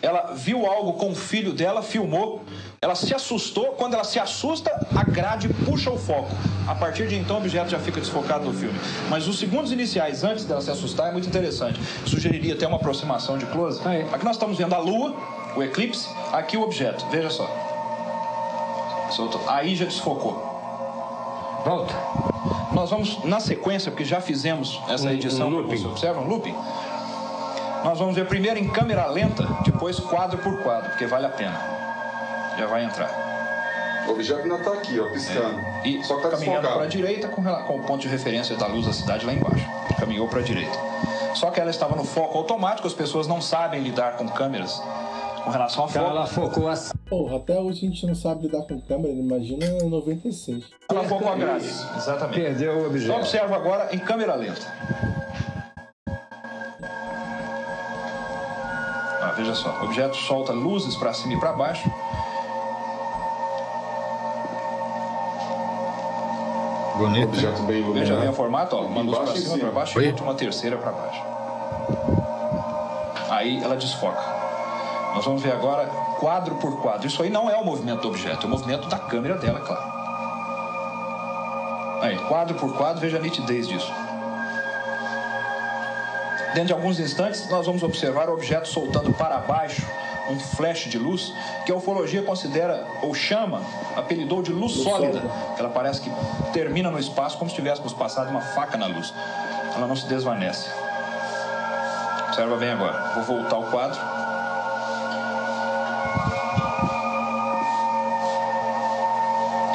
ela viu algo com o filho dela, filmou, ela se assustou. Quando ela se assusta, a grade puxa o foco. A partir de então, o objeto já fica desfocado no filme. Mas os segundos iniciais antes dela se assustar é muito interessante. Sugeriria até uma aproximação de close. Aqui nós estamos vendo a Lua, o eclipse, aqui o objeto. Veja só. Soltou. Aí já desfocou. Volta. Nós vamos, na sequência, porque já fizemos essa edição, um looping. você observa, um looping. Nós vamos ver primeiro em câmera lenta, depois quadro por quadro, porque vale a pena. Já vai entrar. O objeto ainda está aqui, ó, piscando. E Só que tá caminhando para a direita com, com o ponto de referência da luz da cidade lá embaixo. Caminhou para a direita. Só que ela estava no foco automático, as pessoas não sabem lidar com câmeras com relação a foco. Ela focou assim. Porra, até hoje a gente não sabe lidar com câmera, imagina 96. Ela focou a grade. Exatamente. Perdeu o objeto. Então observa agora em câmera lenta. Veja só, o objeto solta luzes para cima e para baixo. Bonito. Objeto bem Veja bem iluminado. o formato, ó, uma luz para e cima, cima. para baixo e outra uma terceira para baixo. Aí ela desfoca. Nós vamos ver agora quadro por quadro. Isso aí não é o movimento do objeto, é o movimento da câmera dela, claro. Aí, quadro por quadro, veja a nitidez disso. Dentro de alguns instantes, nós vamos observar o objeto soltando para baixo um flash de luz que a ufologia considera ou chama, apelidou de luz, sólida. Ela parece que termina no espaço como se tivéssemos passado uma faca na luz. Ela não se desvanece. Observa bem agora. Vou voltar o quadro.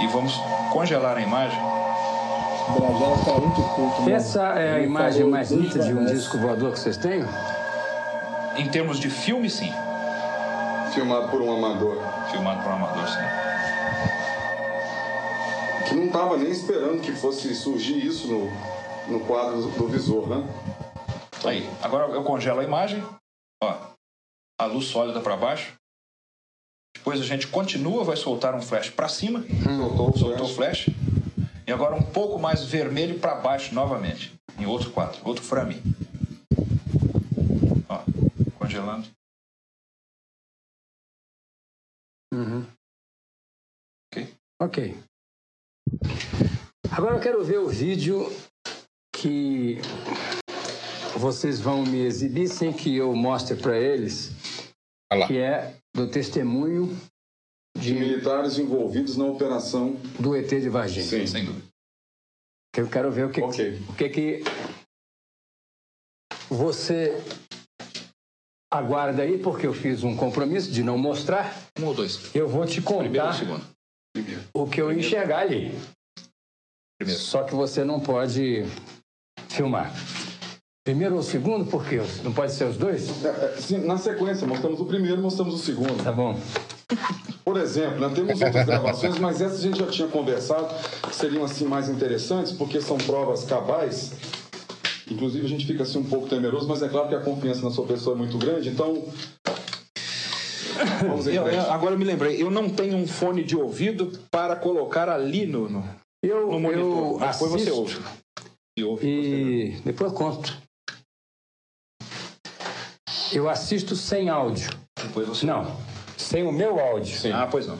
E vamos congelar a imagem. O Brajela tá muito culto, mano. Essa é a imagem mais nítida de um disco voador que vocês têm? Em termos de filme, sim. Filmado por um amador. Filmado por um amador, sim. Que não estava nem esperando que fosse surgir isso no, no quadro do, visor, né? Aí, agora eu congelo a imagem. Ó, a luz sólida para baixo. Depois a gente continua, vai soltar um flash para cima. Soltou o Soltou o flash. E agora um pouco mais vermelho para baixo novamente. Em outro quadro, outro frame. Ó, congelando. Uhum. Ok. Ok. Agora eu quero ver o vídeo que vocês vão me exibir sem que eu mostre para eles, que é do testemunho De militares envolvidos na operação. do ET de Varginha. Sim. Sem dúvida. Que eu quero ver o que, Ok. o que que você aguarda aí, porque eu fiz um compromisso de não mostrar. Um ou dois. Eu vou te Primeiro ou contar segundo? o que eu enxergar ali. Primeiro. Só que você não pode filmar. Primeiro ou segundo, por quê? Não pode ser os dois? É, é, sim, na sequência, mostramos o primeiro, mostramos o segundo. Tá bom. Por exemplo, nós temos outras gravações, mas essas a gente já tinha conversado, que seriam assim mais interessantes, porque são provas cabais. Inclusive a gente fica assim um pouco temeroso, mas é claro que a confiança na sua pessoa é muito grande, então. Vamos em Eu- frente. eu- agora eu me lembrei, eu não tenho um fone de ouvido para colocar ali no, no, Eu, no monitor. eu Mas Depois você assisto ouve. E ouve e depois eu conto. Eu assisto sem áudio. Depois você Não, sem o meu áudio. Ah, pois não.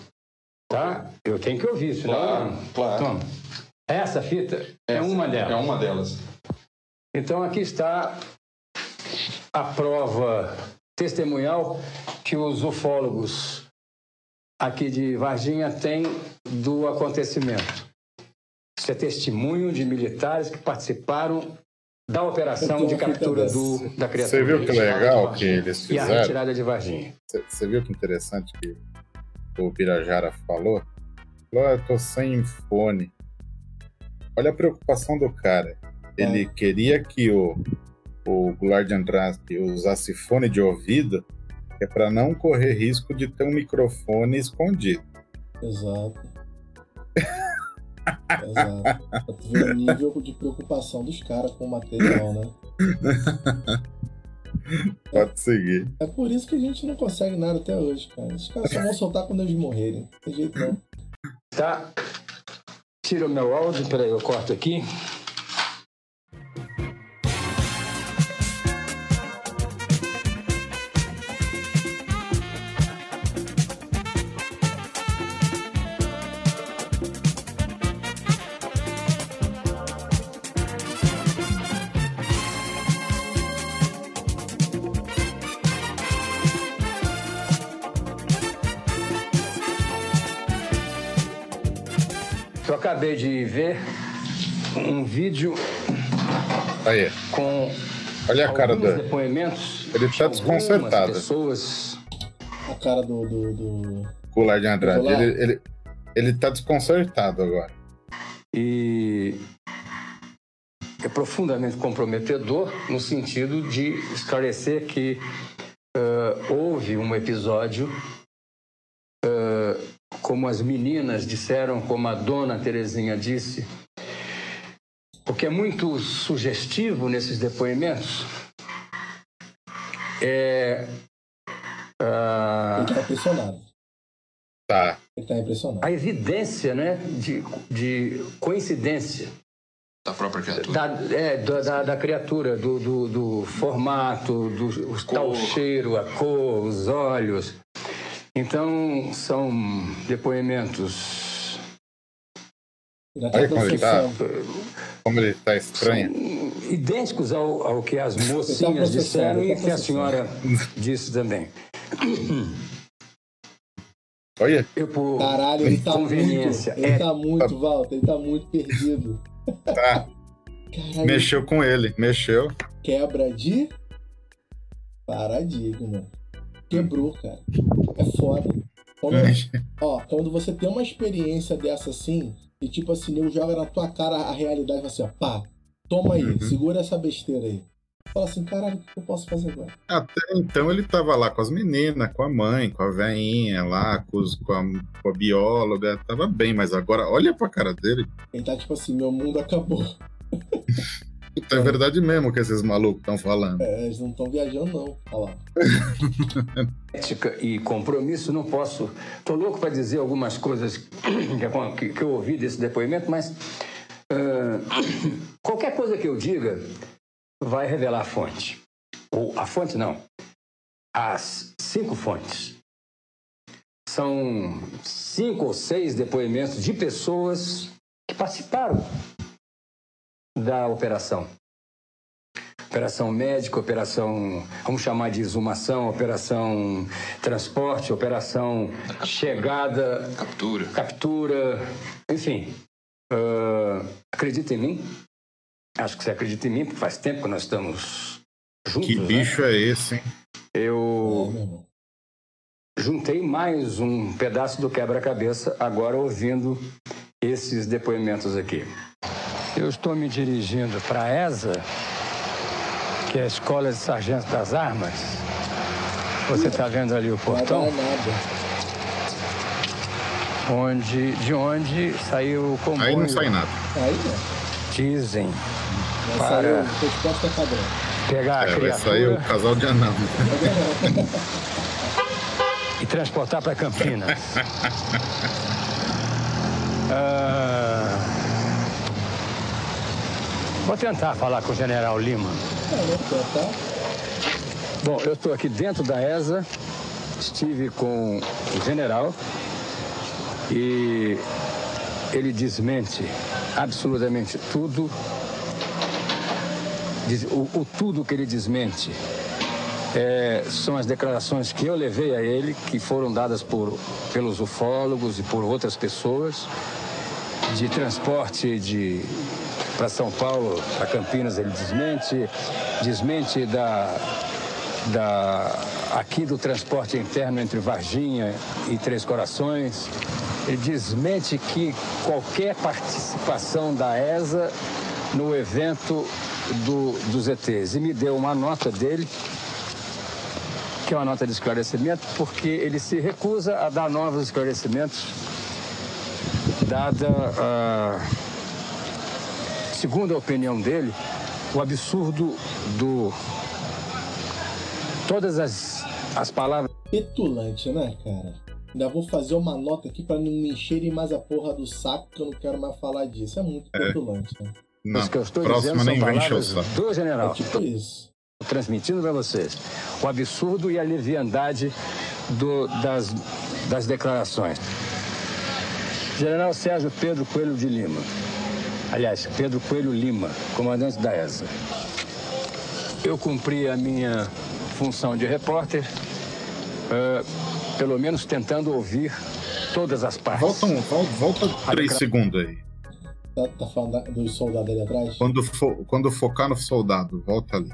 Tá? Eu tenho que ouvir, senão. Claro, claro. Toma. Essa fita é Essa uma delas. É uma delas. Então aqui está a prova testemunhal que os ufólogos aqui de Varginha têm do acontecimento. Isso é testemunho de militares que participaram da operação de captura do, da criatura. Você viu que legal que eles E a fizeram? retirada de Varginha. Você- viu que interessante que o Birajara falou? Falou, "Ah, eu tô sem fone. Olha a preocupação do cara. Ele queria que o, o Goulart de Andrade usasse fone de ouvido é para não correr risco de ter um microfone escondido. Exato. Exato. Pra tu ver o nível de preocupação dos caras com o material, né? Pode seguir. É por isso que a gente não consegue nada até hoje, cara. Os caras só vão soltar quando eles morrerem. Não tem jeito não. Tá? Tira o meu áudio, peraí, eu corto aqui. De ver um vídeo Aí, com olha a cara depoimentos Ele tá desconcertado. pessoas A cara do. do, do... Goulart de Andrade. Goulart. Ele, ele, ele tá desconcertado agora. e é profundamente comprometedor no sentido de esclarecer que ah, houve um episódio, como as meninas disseram, como a dona Terezinha disse, o que é muito sugestivo nesses depoimentos é ah, Ele tá impressionado. Tá. Ele tá impressionado. a evidência né, de, de coincidência Da própria criatura. da, é, da, da- da criatura, do, do, do formato, do o tal cheiro, a cor, os olhos. Então, são depoimentos tá Olha como ele tá. processando. Como ele tá estranho. idênticos ao, ao que as mocinhas processando, disseram e tá que a senhora disse também. Olha, Eu, por Caralho, ele tá muito. Ele é, tá muito, Walter. Ele tá muito perdido. tá. Caralho, Mexeu com ele. Mexeu. quebra de paradigma. Quebrou, cara. É foda. Quando, ó, quando você tem uma experiência dessa assim, e tipo assim, eu joga na tua cara a realidade assim, ó, pá, toma aí, Uhum. segura essa besteira aí. Fala assim, caralho, o que eu posso fazer agora? Até então ele tava lá com as meninas, com a mãe, com a veinha lá, com, os- com a, com a bióloga, tava bem, mas agora olha pra cara dele. Ele tá tipo assim, meu mundo acabou. Puta, é verdade mesmo que esses malucos estão falando. É, eles não estão viajando, não. Olha lá. ética e compromisso, não posso. Estou louco para dizer algumas coisas que, que- eu ouvi desse depoimento, mas ah, qualquer coisa que eu diga vai revelar a fonte. Ou a fonte não. As cinco fontes. São cinco ou seis depoimentos de pessoas que participaram da operação. Operação médica, operação, vamos chamar de exumação, operação transporte, operação chegada, Captura. captura, enfim. Ah, acredita em mim? Acho que você acredita em mim, porque faz tempo que nós estamos juntos. Que né? bicho é esse, hein? Eu juntei mais um pedaço do quebra-cabeça agora ouvindo esses depoimentos aqui. Eu estou me dirigindo para a ESA, que é a Escola de Sargentos das Armas. Você está vendo ali o Vai portão? nada. onde, de onde saiu o comboio. Aí não sai nada. Aí né? Dizem. Vai Para- sair o. Pegar a É, vai criatura sair o casal de anão. e transportar para Campinas. Ah, vou tentar falar com o General Lima. Bom, eu estou aqui dentro da ESA, estive com o general e ele desmente absolutamente tudo. O, o tudo que ele desmente é, são as declarações que eu levei a ele, que foram dadas por, pelos ufólogos e por outras pessoas, de transporte de para São Paulo, para Campinas, ele desmente, desmente da, da, aqui do transporte interno entre Varginha e Três Corações. Ele desmente que qualquer participação da ESA no evento do, dos ETs. E me deu uma nota dele, que é uma nota de esclarecimento, porque ele se recusa a dar novos esclarecimentos, dada a segundo a opinião dele, o absurdo do. Todas as, as palavras. Petulante, né, cara? Ainda vou fazer uma nota aqui pra não me encherem mais a porra do saco, que eu não quero mais falar disso. É muito petulante, né? Não, que eu estou dizendo nem são vai encher o palavras saco. do general. É tipo isso. Transmitindo para vocês o absurdo e a leviandade do- das, das declarações. General Sérgio Pedro Coelho de Lima. Aliás, Pedro Coelho Lima, comandante da ESA. Eu cumpri a minha função de repórter, eh, pelo menos tentando ouvir todas as partes. Volta, um, volta, volta três segundos aí. Tá, tá falando dos soldados ali atrás? Quando, fo- quando focar no soldado, volta ali.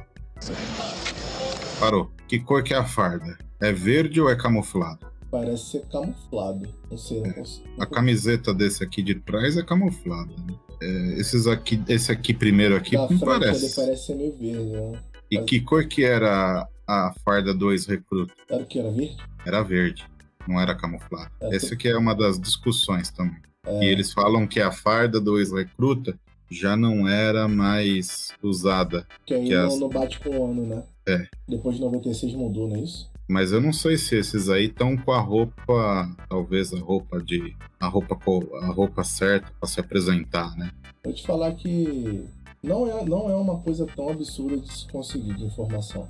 Parou. Que cor que é a farda? É verde ou é camuflado? Parece ser camuflado. Não sei, não consigo. A camiseta desse aqui de trás é camuflada. né? É, esses aqui, esse aqui primeiro aqui Da não frente parece. ele parece ser meio verde, né? E que cor que era a farda 2 recruta? Era o que? Era verde? Era verde, não era camuflado. É, Essa aqui é uma das discussões também. É. E eles falam que a farda 2 recruta já não era mais usada. Que aí que não, as- não bate com o ano, né? É. Depois de 96 mudou, não é isso? Mas eu não sei se esses aí estão com a roupa, talvez a roupa de a roupa a roupa certa para se apresentar, né? Vou te falar que não é, não é uma coisa tão absurda de se conseguir de informação.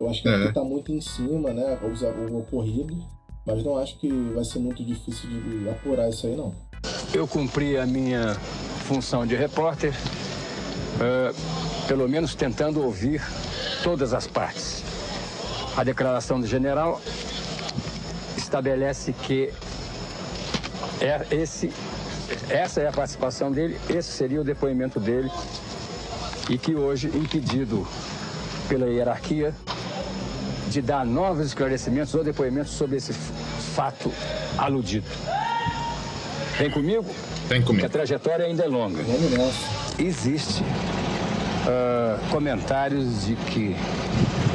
Eu acho que É. aqui tá muito em cima, né? O, o ocorrido. Mas não acho que vai ser muito difícil de apurar isso aí, não. Eu cumpri a minha função de repórter, eh, pelo menos tentando ouvir todas as partes. A declaração do general estabelece que é esse, essa é a participação dele, esse seria o depoimento dele, e que hoje, impedido pela hierarquia de dar novos esclarecimentos ou depoimentos sobre esse fato aludido. Vem comigo? Vem comigo. Que a trajetória ainda é longa. Vamos nessa. Existe ah, comentários de que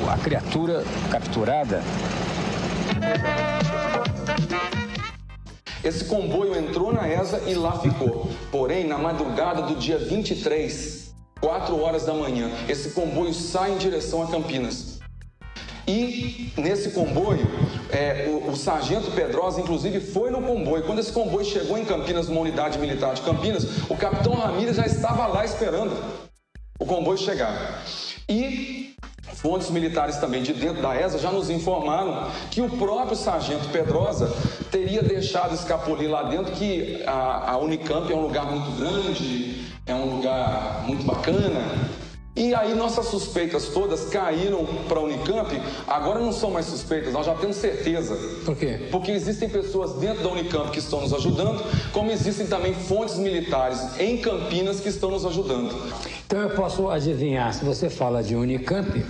a criatura capturada Esse comboio entrou na ESA e lá ficou. Porém, na madrugada do dia 23, 4 horas da manhã, esse comboio sai em direção a Campinas. E nesse comboio, é, o, o sargento Pedrosa, inclusive, foi no comboio. Quando esse comboio chegou em Campinas, numa unidade militar de Campinas, o capitão Ramírez já estava lá esperando o comboio chegar. E fontes militares também de dentro da ESA já nos informaram que o próprio sargento Pedrosa teria deixado escapulir lá dentro que a, a Unicamp é um lugar muito grande, é um lugar muito bacana. E aí nossas suspeitas todas caíram para a Unicamp. Agora não são mais suspeitas, nós já temos certeza. Por quê? Porque existem pessoas dentro da Unicamp que estão nos ajudando, como existem também fontes militares em Campinas que estão nos ajudando. Então eu posso adivinhar, se você fala de Unicamp,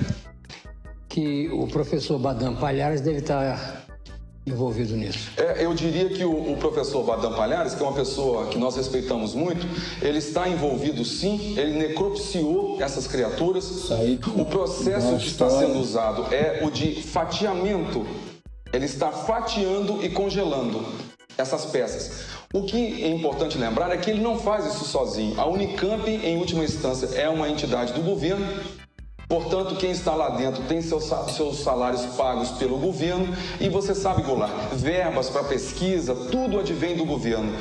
que o professor Badam Palhares deve estar envolvido nisso. É, eu diria que o, o professor Badam Palhares, que é uma pessoa que nós respeitamos muito, ele está envolvido sim, ele necropsiou essas criaturas. O processo que está sendo usado é o de fatiamento. Ele está fatiando e congelando. essas peças. O que é importante lembrar é que ele não faz isso sozinho. A Unicamp, em última instância, é uma entidade do governo. Portanto, quem está lá dentro tem seus, seus salários pagos pelo governo e você sabe, Goulart, verbas para pesquisa, tudo advém do governo.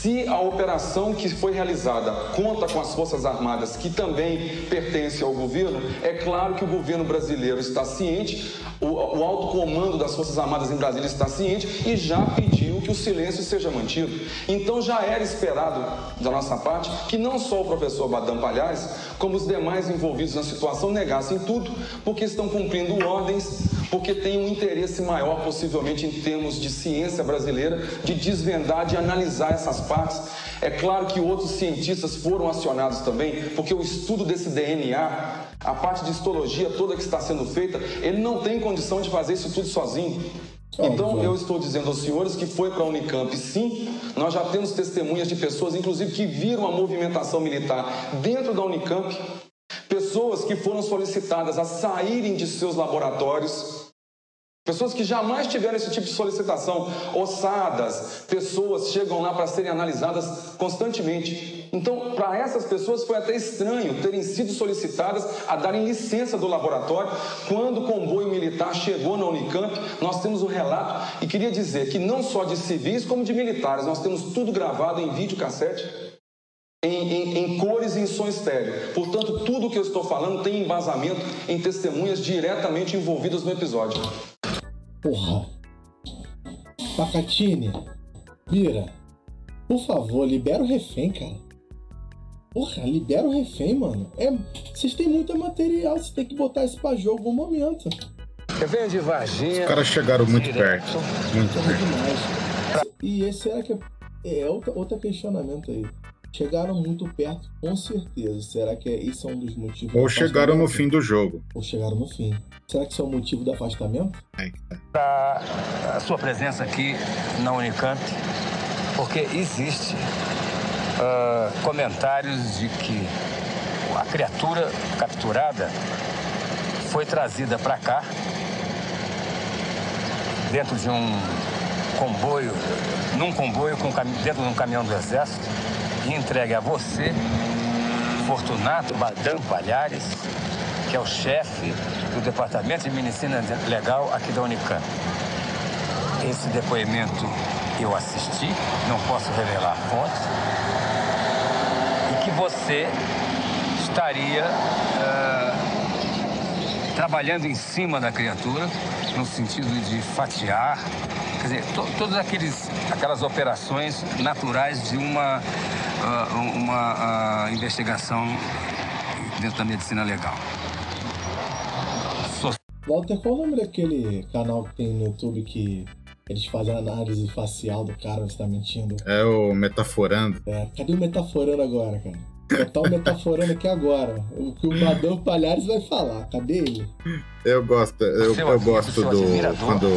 Se a operação que foi realizada conta com as Forças Armadas, que também pertence ao governo, é claro que o governo brasileiro está ciente, o, o alto comando das Forças Armadas em Brasília está ciente e já pediu que o silêncio seja mantido. Então já era esperado da nossa parte que não só o professor Badam Palhares, como os demais envolvidos na situação negassem tudo, porque estão cumprindo ordens, porque têm um interesse maior, possivelmente em termos de ciência brasileira, de desvendar, de analisar essas partes. É claro que outros cientistas foram acionados também, porque o estudo desse DNA, a parte de histologia toda que está sendo feita, ele não tem condição de fazer isso tudo sozinho. Então, eu estou dizendo aos senhores que foi para a Unicamp, sim. Nós já temos testemunhas de pessoas, inclusive, que viram a movimentação militar dentro da Unicamp. Pessoas que foram solicitadas a saírem de seus laboratórios Pessoas que jamais tiveram esse tipo de solicitação, ossadas, pessoas chegam lá para serem analisadas constantemente. Então, para essas pessoas foi até estranho terem sido solicitadas a darem licença do laboratório. Quando o comboio militar chegou na Unicamp, nós temos o um relato e queria dizer que não só de civis como de militares, nós temos tudo gravado em vídeo cassete. Em, em, em, cores e em som estéreo. Portanto, tudo o que eu estou falando tem embasamento em testemunhas diretamente envolvidas no episódio. Porra. Pacatine. Bira. Por favor, libera o refém, cara. Porra, libera o refém, mano. É, vocês têm muito material, você tem que botar isso pra jogo no momento. Eu venho de Varginha. Os caras chegaram muito perto. Muito perto. Demais. E esse será que é, é outro, outro questionamento aí. Chegaram muito perto, com certeza. Será que é, isso é um dos motivos? Ou chegaram no fim do jogo. Ou chegaram no fim. Será que isso é o motivo do afastamento? É. Tá. A, a sua presença aqui na Unicamp, porque existe uh, comentários de que a criatura capturada foi trazida para cá dentro de um comboio, num comboio com, dentro de um caminhão do exército e entregue a você, Fortunato Badam Palhares, que é o chefe do Departamento de Medicina Legal aqui da Unicamp. Esse depoimento eu assisti, não posso revelar fontes, e que você estaria uh, trabalhando em cima da criatura, no sentido de fatiar, quer dizer, to todas aqueles, aquelas operações naturais de uma, uh, uma uh, investigação dentro da medicina legal. Walter, qual o nome daquele canal que tem no YouTube que eles fazem análise facial do cara, você tá mentindo? É o Metaforando. É, cadê o Metaforando agora, cara? Eu tô metaforando aqui agora. O que o Madame Palhares vai falar. Cadê ele? Eu gosto, eu, eu gosto do. Quando,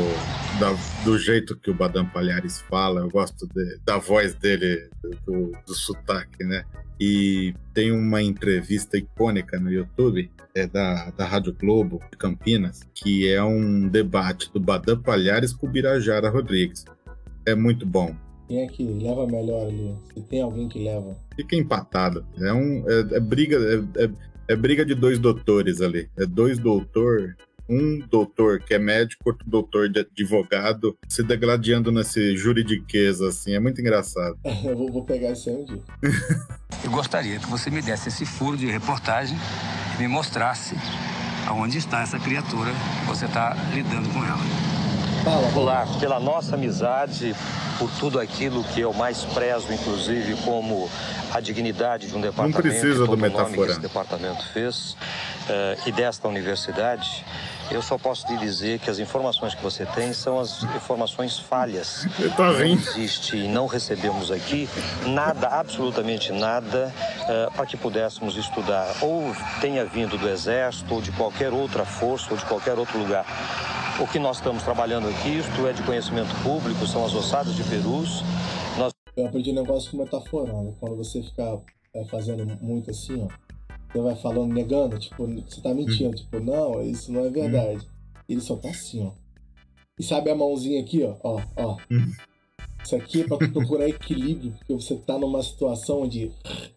da, do jeito que o Badam Palhares fala, eu gosto de, da voz dele, do, do sotaque, né? E tem uma entrevista icônica no YouTube, é da, da Rádio Globo de Campinas, que é um debate do Badam Palhares com o Birajara Rodrigues. É muito bom. Quem é que leva melhor ali? Se tem alguém que leva. Fica empatado. É, um, é, é briga. É, é, é, briga de dois doutores ali. É dois doutor. Um doutor que é médico, outro doutor de advogado, se degladiando nesse juridiquês, assim. É muito engraçado. Eu vou, vou pegar esse aí. Eu gostaria que você me desse esse furo de reportagem e me mostrasse aonde está essa criatura que você está lidando com ela. Olá, pela nossa amizade, por tudo aquilo que eu mais prezo, inclusive como a dignidade de um departamento. Não precisa do metaforando. que esse departamento fez uh, e desta universidade. Eu só posso lhe dizer que as informações que você tem são as informações falhas. Tá não existe e não recebemos aqui nada, absolutamente nada, uh, para que pudéssemos estudar. Ou tenha vindo do Exército, ou de qualquer outra força, ou de qualquer outro lugar. O que nós estamos trabalhando aqui, isto é de conhecimento público, são as ossadas de perus. Nós... Eu aprendi um negócio com metaforando. Quando você fica é, fazendo muito assim, ó, você vai falando, negando, tipo, você tá mentindo, hum. tipo, não, isso não é verdade. Hum. Ele só tá assim, ó. E sabe a mãozinha aqui, ó, ó, ó. Hum. Isso aqui é pra tu procurar equilíbrio, porque você tá numa situação onde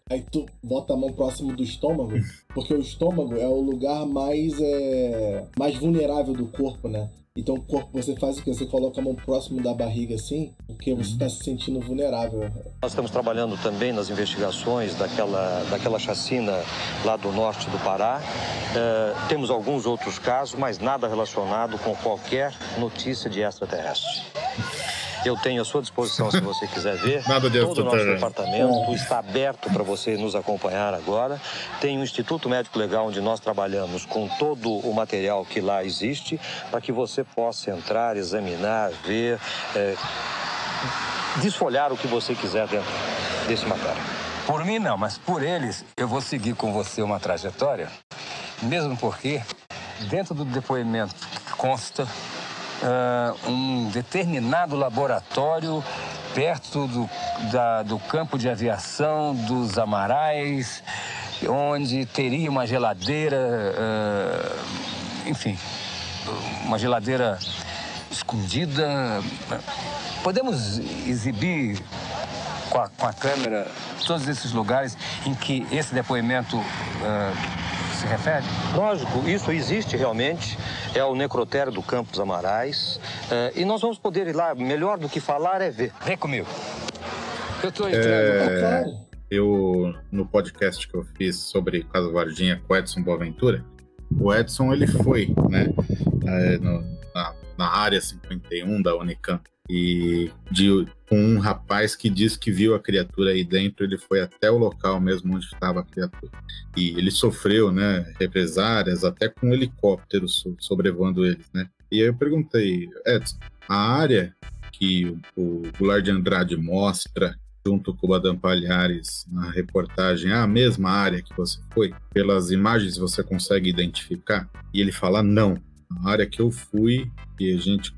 aí tu bota a mão próximo do estômago, porque o estômago é o lugar mais é, mais vulnerável do corpo, né? Então o corpo você faz o que? Você coloca a mão próximo da barriga assim, porque você está se sentindo vulnerável. Nós estamos trabalhando também nas investigações daquela, daquela chacina lá do norte do Pará. Eh, temos alguns outros casos, mas nada relacionado com qualquer notícia de extraterrestre. Eu tenho à sua disposição, se você quiser ver. Nada de Todo o nosso departamento está aberto para você nos acompanhar agora. Tem o Instituto Médico Legal, onde nós trabalhamos com todo o material que lá existe, para que você possa entrar, examinar, ver, eh, desfolhar o que você quiser dentro desse matéria. Por mim não, mas por eles eu vou seguir com você uma trajetória, mesmo porque dentro do depoimento consta ah, um determinado laboratório perto do, da- do campo de aviação dos Amarais, onde teria uma geladeira, ah, enfim, uma geladeira escondida. Podemos exibir com a, com a câmera todos esses lugares em que esse depoimento ah, se refere? Lógico, isso existe realmente. É o necrotério do Campos Amarais. eh, e nós vamos poder ir lá. Melhor do que falar é ver. Vem comigo. Eu estou É, eu, no podcast que eu fiz sobre Casa Vardinha com o Edson Boaventura, o Edson ele foi, né, é, no- na, na área 51 da Unicamp e de com um rapaz que diz que viu a criatura aí dentro, ele foi até o local mesmo onde estava a criatura. E ele sofreu, né, represárias até com um helicóptero so- sobrevoando eles, né? E aí eu perguntei, Edson, a área que o Goulart de Andrade mostra junto com o Badam Palhares na reportagem, é a mesma área que você foi? Pelas imagens você consegue identificar? E ele fala, não. A área que eu fui e a gente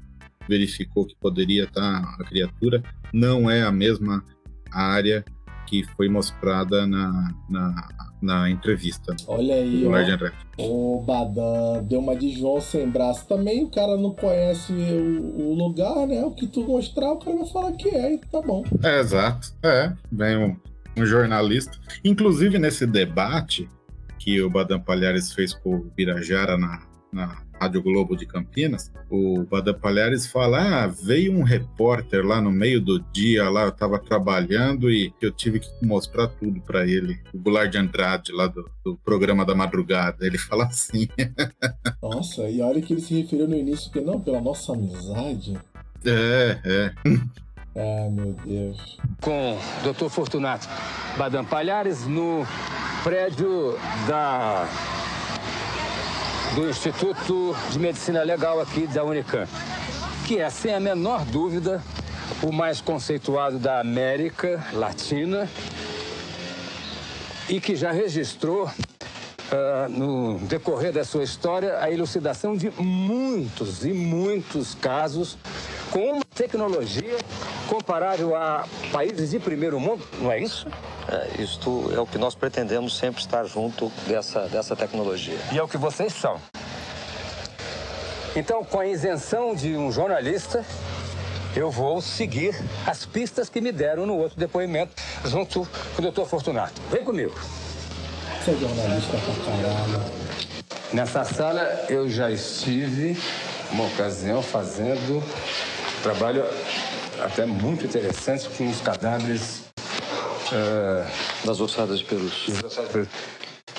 verificou que poderia estar a criatura não é a mesma área que foi mostrada na, na, na entrevista. Olha aí. O Badam deu uma de João sem braço também. O cara não conhece o, o lugar, né? O que tu mostrar, o cara vai falar que é e tá bom. É, exato. É, vem um, um jornalista. Inclusive nesse debate que o Badam Palhares fez com o Birajara na, na Rádio Globo de Campinas, o Badam Palhares fala: ah, veio um repórter lá no meio do dia, lá eu tava trabalhando e eu tive que mostrar tudo para ele. O Goulart de Andrade, lá do, do programa da madrugada. Ele fala assim. Nossa, e olha que ele se referiu no início que não, pela nossa amizade. é, é. Ah, meu Deus. Com o Dr. Fortunato Badam Palhares no prédio da do Instituto de Medicina Legal aqui da Unicamp, que é, sem a menor dúvida, o mais conceituado da América Latina e que já registrou, ah, no decorrer da sua história, a elucidação de muitos e muitos casos com uma tecnologia comparável a países de primeiro mundo, não é isso? É, isto é o que nós pretendemos sempre estar junto dessa, dessa tecnologia. E é o que vocês são. Então, com a isenção de um jornalista, eu vou seguir as pistas que me deram no outro depoimento, junto com o Dr. Fortunato. Vem comigo. Você é jornalista pra caralho. Nessa sala eu já estive uma ocasião fazendo trabalho até muito interessante com os cadáveres das ossadas de perus.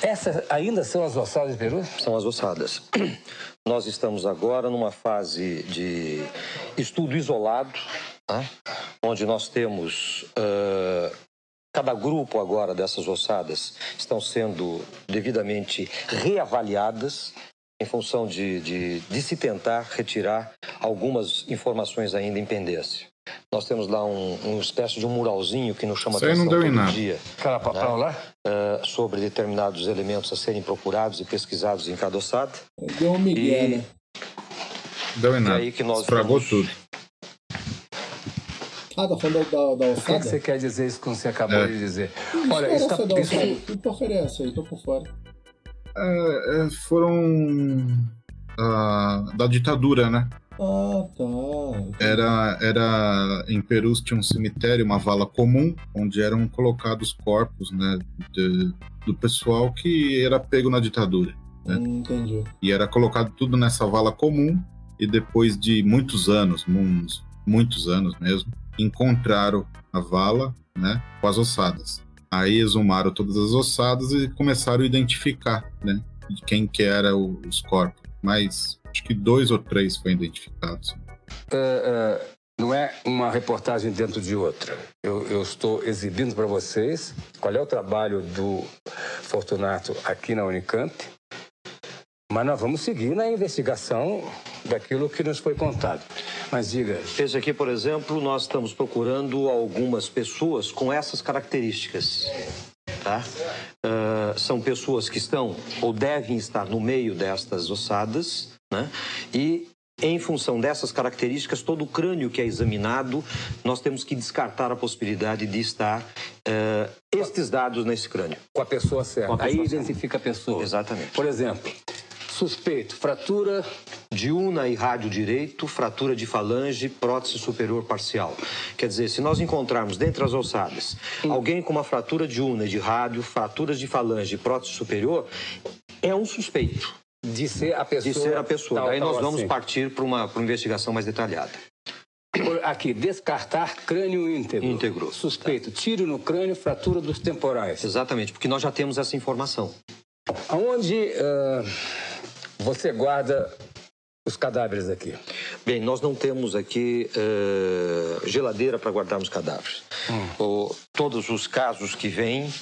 Essas ainda são as ossadas de peru? São as ossadas. Nós estamos agora numa fase de estudo isolado, tá? onde nós temos ah, cada grupo agora dessas ossadas estão sendo devidamente reavaliadas em função de, de, de se tentar retirar algumas informações ainda em pendência. Nós temos lá um, uma espécie de um muralzinho que nos chama Isso aí atenção não deu em todo nada. dia. Aquela papel lá? ah, sobre determinados elementos a serem procurados e pesquisados em cada ossada. Deu um migué, E- né? Deu em E nada. aí que nós Estragou vamos- tudo. Ah, tá falando da, da, da O que, é que você quer dizer isso que você acabou É. de dizer? Olha, isso é tá, isso- essa aí? Tô por fora. É, é, foram ah, da ditadura, né? Ah, tá. Era, era em Perus tinha um cemitério, uma vala comum, onde eram colocados corpos, né, de- do pessoal que era pego na ditadura. Né? Hum, entendi. E era colocado tudo nessa vala comum e depois de muitos anos, uns, muitos anos mesmo, encontraram a vala, né, com as ossadas. Aí exumaram todas as ossadas e começaram a identificar, né, de quem que era o- os corpos. Mas acho que dois ou três foram identificados. É, é, não é uma reportagem dentro de outra. Eu, eu estou exibindo para vocês qual é o trabalho do Fortunato aqui na Unicamp, mas nós vamos seguir na investigação daquilo que nos foi contado. Mas diga. Esse aqui, por exemplo, nós estamos procurando algumas pessoas com essas características. Tá? Ah, são pessoas que estão ou devem estar no meio destas ossadas, né? E em função dessas características, todo o crânio que é examinado, nós temos que descartar a possibilidade de estar ah, estes dados nesse crânio. Com a pessoa certa. A pessoa Aí certa. identifica a pessoa. Exatamente. Por exemplo, suspeito, fratura de una e rádio direito, fratura de falange, prótese superior parcial. Quer dizer, se nós encontrarmos dentre as ossadas alguém com uma fratura de una e de rádio, fraturas de falange e prótese superior, é um suspeito. De ser a pessoa. De ser a pessoa. tal, Aí nós vamos assim. partir para uma, uma investigação mais detalhada. Aqui, descartar crânio íntegro. Íntegro. Suspeito, tiro no crânio, fratura dos temporais. Exatamente, porque nós já temos essa informação. Aonde ah, você guarda os cadáveres aqui? Bem, nós não temos aqui eh, geladeira para guardarmos cadáveres. O- todos os casos que vêm,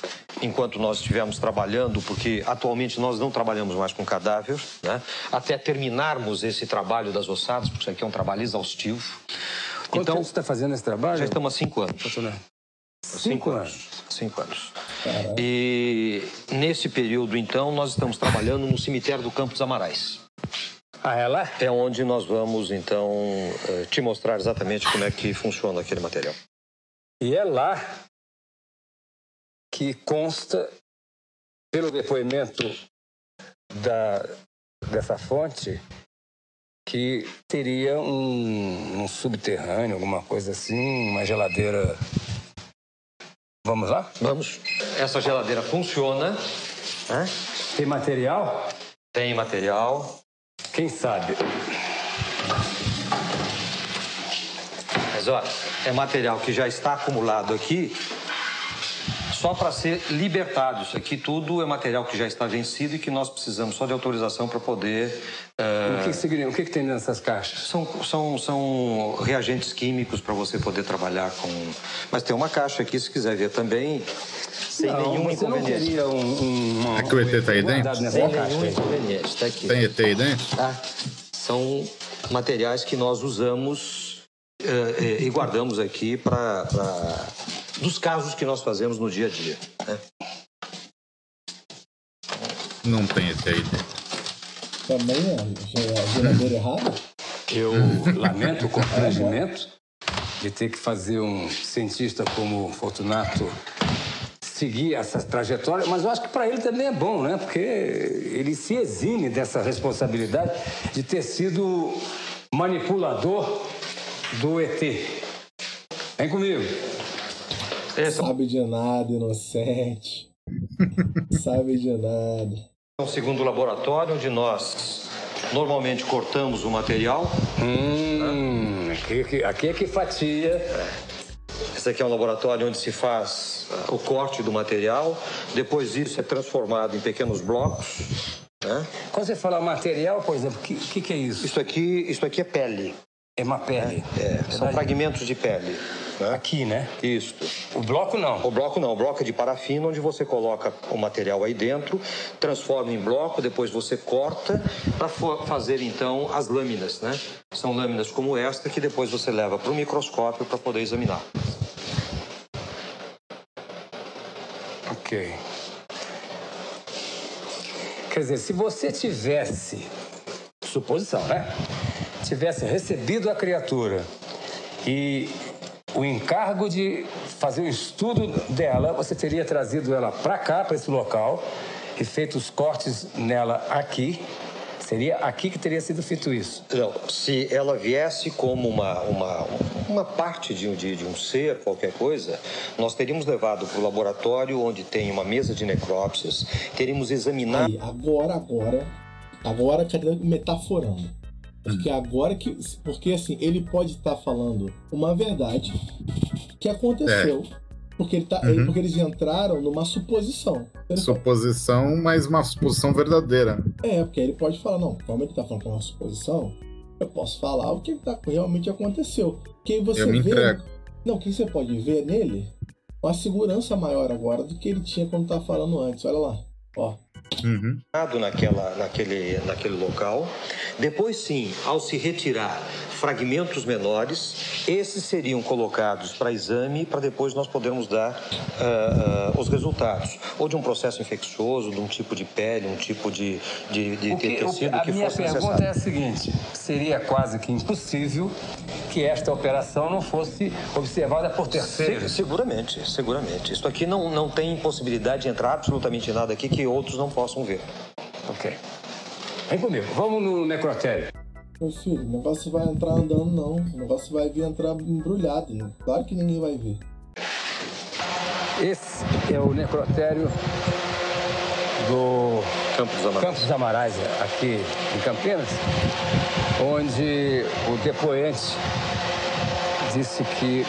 enquanto nós estivermos trabalhando, porque atualmente nós não trabalhamos mais com cadáver, né? até terminarmos esse trabalho das ossadas, porque isso aqui é um trabalho exaustivo. Quanto então, tempo você está fazendo esse trabalho? já estamos há cinco anos. Cinco anos. Cinco anos. E nesse período, então, nós estamos trabalhando no cemitério do Campos Amarais. Ah, é lá? É onde nós vamos, então, eh, te mostrar exatamente como é que funciona aquele material. E é lá que consta, pelo depoimento da, dessa fonte, que teria um, um subterrâneo, alguma coisa assim, uma geladeira. Vamos lá? Vamos. Essa geladeira funciona. né? Tem material? Tem material. Quem sabe? Mas olha, é material que já está acumulado aqui só para ser libertado. Isso aqui tudo é material que já está vencido e que nós precisamos só de autorização para poder. eh, O que, que significa? O que, que tem nessas caixas? São, são, são reagentes químicos para você poder trabalhar com. Mas tem uma caixa aqui, se quiser ver também, sem Não, nenhum você não inconveniente. teria um, um, uma- que o ET tá aí dentro? Sem caixa nenhum inconveniente, está aqui. Tem ET aí dentro? Tá? São materiais que nós usamos eh, eh, e guardamos aqui para dos casos que nós fazemos no dia a dia. né? Não tem ET aí. Também é ge- a geladeira errada? Eu lamento o constrangimento de ter que fazer um cientista como Fortunato seguir essa trajetória, mas eu acho que para ele também é bom, né? Porque ele se exime dessa responsabilidade de ter sido manipulador do ET. Vem comigo. Sabe de nada, inocente. Sabe de nada. É um segundo laboratório onde nós normalmente cortamos o material. Hum, aqui, aqui- aqui é que fatia. Esse aqui é um laboratório onde se faz ah, o corte do material. Depois disso é transformado em pequenos blocos. Né? Quando você fala material, por exemplo, o que, que, que é isso? Isso aqui, isso aqui é pele. É uma pele. É, são daí? fragmentos de pele. Aqui, né? Isso. O bloco não. O bloco não, o bloco é de parafina, onde você coloca o material aí dentro, transforma em bloco, depois você corta para fazer então as lâminas, né? São lâminas como esta que depois você leva para o microscópio para poder examinar. Ok. Quer dizer, se você tivesse, suposição, né? Tivesse recebido a criatura e o encargo de fazer o estudo dela, você teria trazido ela para cá, para esse local, e feito os cortes nela aqui, Seria aqui que teria sido feito isso. Não, se ela viesse como uma, uma, uma parte de um, de, de um ser, qualquer coisa, nós teríamos levado para o laboratório onde tem uma mesa de necrópsias, teríamos examinado. Aí, agora, agora, agora metaforando? Porque agora que. Porque assim, ele pode estar falando uma verdade que aconteceu. Porque, ele tá, Uhum. porque eles entraram numa suposição. Ele Suposição, mas uma suposição verdadeira. É, porque ele pode falar, não, como ele tá falando que é uma suposição, eu posso falar o que tá, realmente aconteceu. Que aí você Eu me vê. entrego. Não, o que você pode ver nele uma segurança maior agora do que ele tinha quando tava falando antes. Olha lá. Ó. Uhum. naquela, naquele, naquele local. Depois, sim, ao se retirar fragmentos menores, esses seriam colocados para exame para depois nós podermos dar ah, ah, os resultados. Ou de um processo infeccioso, de um tipo de pele, um tipo de, de, de O que- o que- tecido a que minha fosse pergunta necessário. é a seguinte: seria quase que impossível que esta operação não fosse observada por terceiros. Se- seguramente, seguramente. Isso aqui não, não tem possibilidade de entrar absolutamente nada aqui que outros não possam ver. Ok. Vem comigo, vamos no necrotério. Meu filho, o negócio vai entrar andando, não. O negócio vai vir entrar embrulhado. Né? Claro que ninguém vai ver. Esse é o necrotério do Campos Amarais, Campos Amarais aqui em Campinas, onde o depoente disse que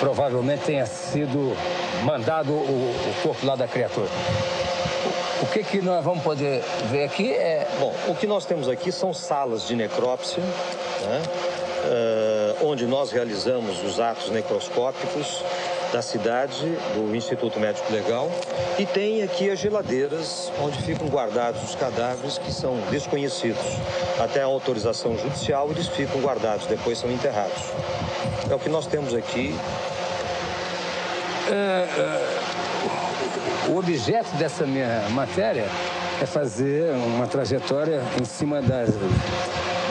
provavelmente tenha sido mandado o, o corpo lá da criatura. O que, que nós vamos poder ver aqui é. Bom, o que nós temos aqui são salas de necrópsia, né? eh, onde nós realizamos os atos necroscópicos da cidade, do Instituto Médico Legal, e tem aqui as geladeiras onde ficam guardados os cadáveres que são desconhecidos. Até a autorização judicial eles ficam guardados, depois são enterrados. É o que nós temos aqui. É, é, o objeto dessa minha matéria é fazer uma trajetória em cima das,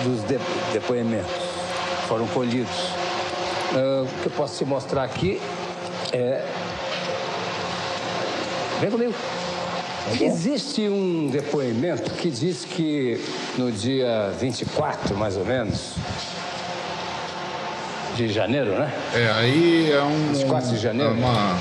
dos de- depoimentos que foram colhidos. É, o que eu posso te mostrar aqui é. Vem comigo. Existe um depoimento que diz que no dia 24, mais ou menos, de janeiro, né? É, aí é um, 24 de janeiro. é uma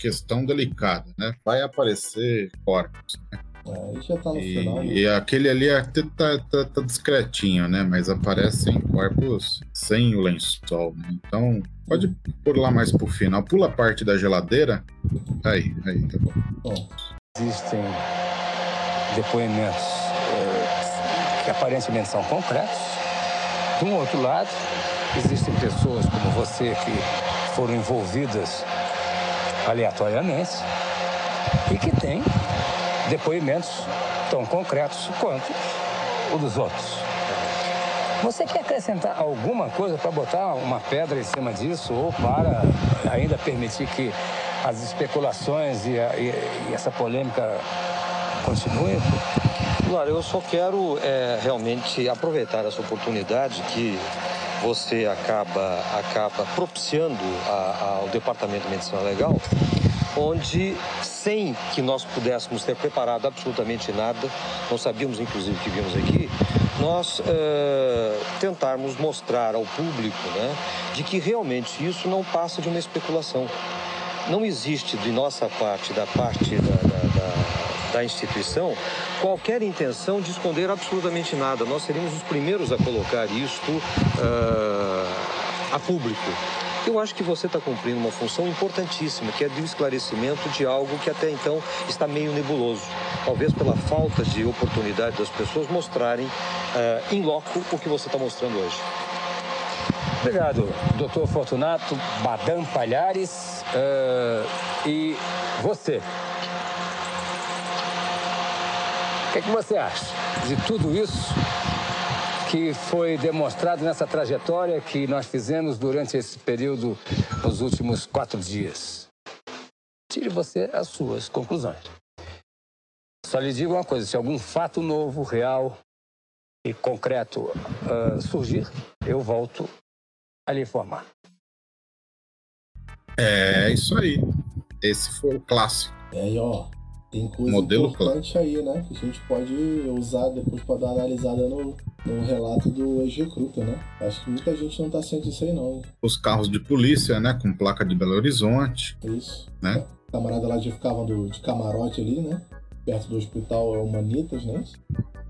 questão delicada, né? Vai aparecer corpos. Né? Aí já tá no final. né? E, e aquele ali até tá, tá- tá discretinho, né? Mas aparecem corpos sem o lençol, né? Então, pode pôr lá mais pro final. Pula a parte da geladeira. Aí, aí, tá bom. Existem depoimentos eh, que aparentemente são concretos. De um outro lado, existem pessoas como você que foram envolvidas aleatoriamente e que têm depoimentos tão concretos quanto o dos outros. Você quer acrescentar alguma coisa para botar uma pedra em cima disso ou para ainda permitir que as especulações e, a- e- e essa polêmica continuem? Claro, eu só quero é, realmente aproveitar essa oportunidade que você acaba, acaba propiciando a- ao Departamento de Medicina Legal, onde, sem que nós pudéssemos ter preparado absolutamente nada, não sabíamos inclusive que vimos aqui, nós é, tentarmos mostrar ao público né, de que realmente isso não passa de uma especulação. Não existe de nossa parte, da parte da, da- instituição, qualquer intenção de esconder absolutamente nada. Nós seríamos os primeiros a colocar isto ah, a público. Eu acho que você está cumprindo uma função importantíssima, que é do esclarecimento de algo que até então está meio nebuloso. Talvez pela falta de oportunidade das pessoas mostrarem ah, em loco o que você está mostrando hoje. Obrigado, doutor Fortunato Badam Palhares. eh, e você? O que, é que você acha de tudo isso que foi demonstrado nessa trajetória que nós fizemos durante esse período, nos últimos quatro dias? Tire você as suas conclusões. Só lhe digo uma coisa: se algum fato novo, real e concreto ah, surgir, eu volto a lhe informar. É isso aí. Esse foi o clássico. É aí, ó. Tem coisa Modelo importante aí, né? Que a gente pode usar depois pra dar uma analisada no, no relato do ex-recruta, né? Acho que muita gente não tá ciente disso aí, não. Os carros de polícia, né? Com placa de Belo Horizonte. Isso. Né? O camarada lá já ficava do, de camarote ali, né? Perto do hospital Humanitas, né?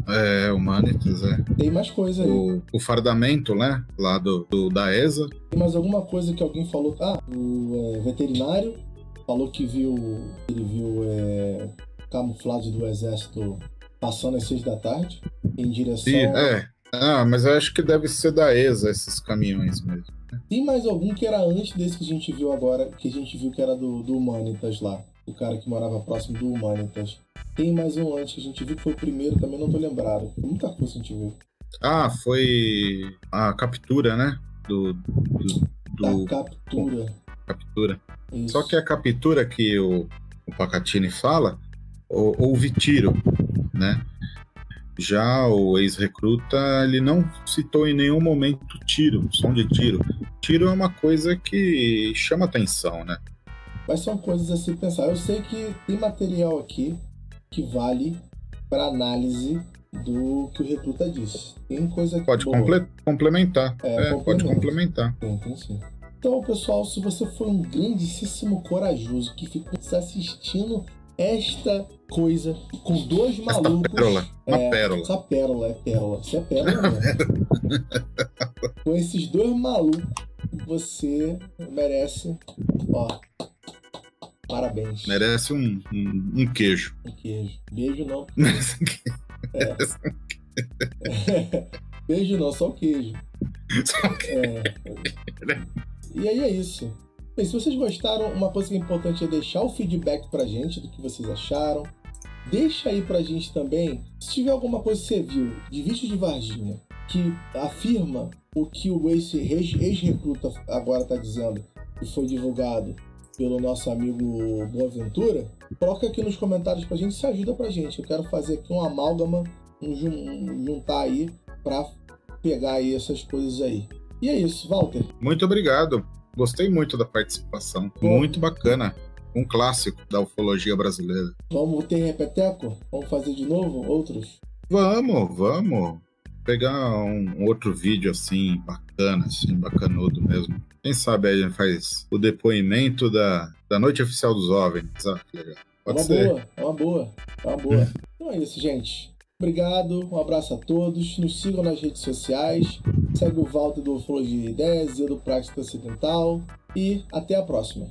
É, Humanitas, é. Tem mais coisa aí. O, o fardamento, né? Lá do, do- da ESA. Tem mais alguma coisa que alguém falou? Ah, o é, veterinário falou que viu. Ele viu é, camuflagem do exército passando às seis da tarde em direção. E, é. Ah, mas eu acho que deve ser da ESA esses caminhões mesmo. Tem mais algum que era antes desse que a gente viu agora, que a gente viu que era do, do Humanitas lá. O cara que morava próximo do Humanitas. Tem mais um antes que a gente viu que foi o primeiro, também não tô lembrado. Foi muita coisa que a gente viu. Ah, foi a captura, né? Do. do, do- Da captura. captura. Isso. Só que a captura que o, o Pacatini fala, hou- houve tiro, né? Já o ex-recruta, ele não citou em nenhum momento tiro, som de tiro. Tiro é uma coisa que chama atenção, né? Mas são coisas a se pensar. Eu sei que tem material aqui que vale para análise do que o recruta disse. Tem coisa Pode boa. comple- complementar. É, É, pode complementa. complementar. Tem, tem sim. Então, pessoal, se você foi um grandíssimo corajoso que ficou assistindo esta coisa com dois Esta malucos. pérola, uma é, pérola. Essa pérola, é pérola. Isso é pérola mesmo. com esses dois malucos, você merece, ó, parabéns. Merece um, um, um queijo. Um queijo. Beijo não. Merece um queijo. É. Beijo não, só o queijo. É. E aí é isso. Bem, se vocês gostaram, uma coisa que é importante é deixar o feedback pra gente do que vocês acharam. Deixa aí pra gente também, se tiver alguma coisa que você viu de vídeo de Varginha que afirma o que o ex- ex- ex-recruta agora tá dizendo e foi divulgado pelo nosso amigo Boaventura, coloca aqui nos comentários pra gente, isso ajuda pra gente. Eu quero fazer aqui um amálgama, um jun- juntar aí pra pegar aí essas coisas aí. E é isso, Walter. Muito obrigado. Gostei muito da participação. Muito bacana. Um clássico da ufologia brasileira. Vamos ter repeteco? Vamos fazer de novo? Outros? Vamos, vamos. Pegar um outro vídeo assim, bacana, assim, bacanudo mesmo. Quem sabe aí a gente faz o depoimento da, da Noite Oficial dos OVNIs. Ah, legal. É Pode uma ser. boa, é uma boa, é uma boa. Então é isso, gente. Obrigado, um abraço a todos. Nos sigam nas redes sociais. Segue o Walter do Ufologia e Ideias e do Prática Ocidental. E até a próxima.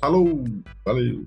Falou! Valeu!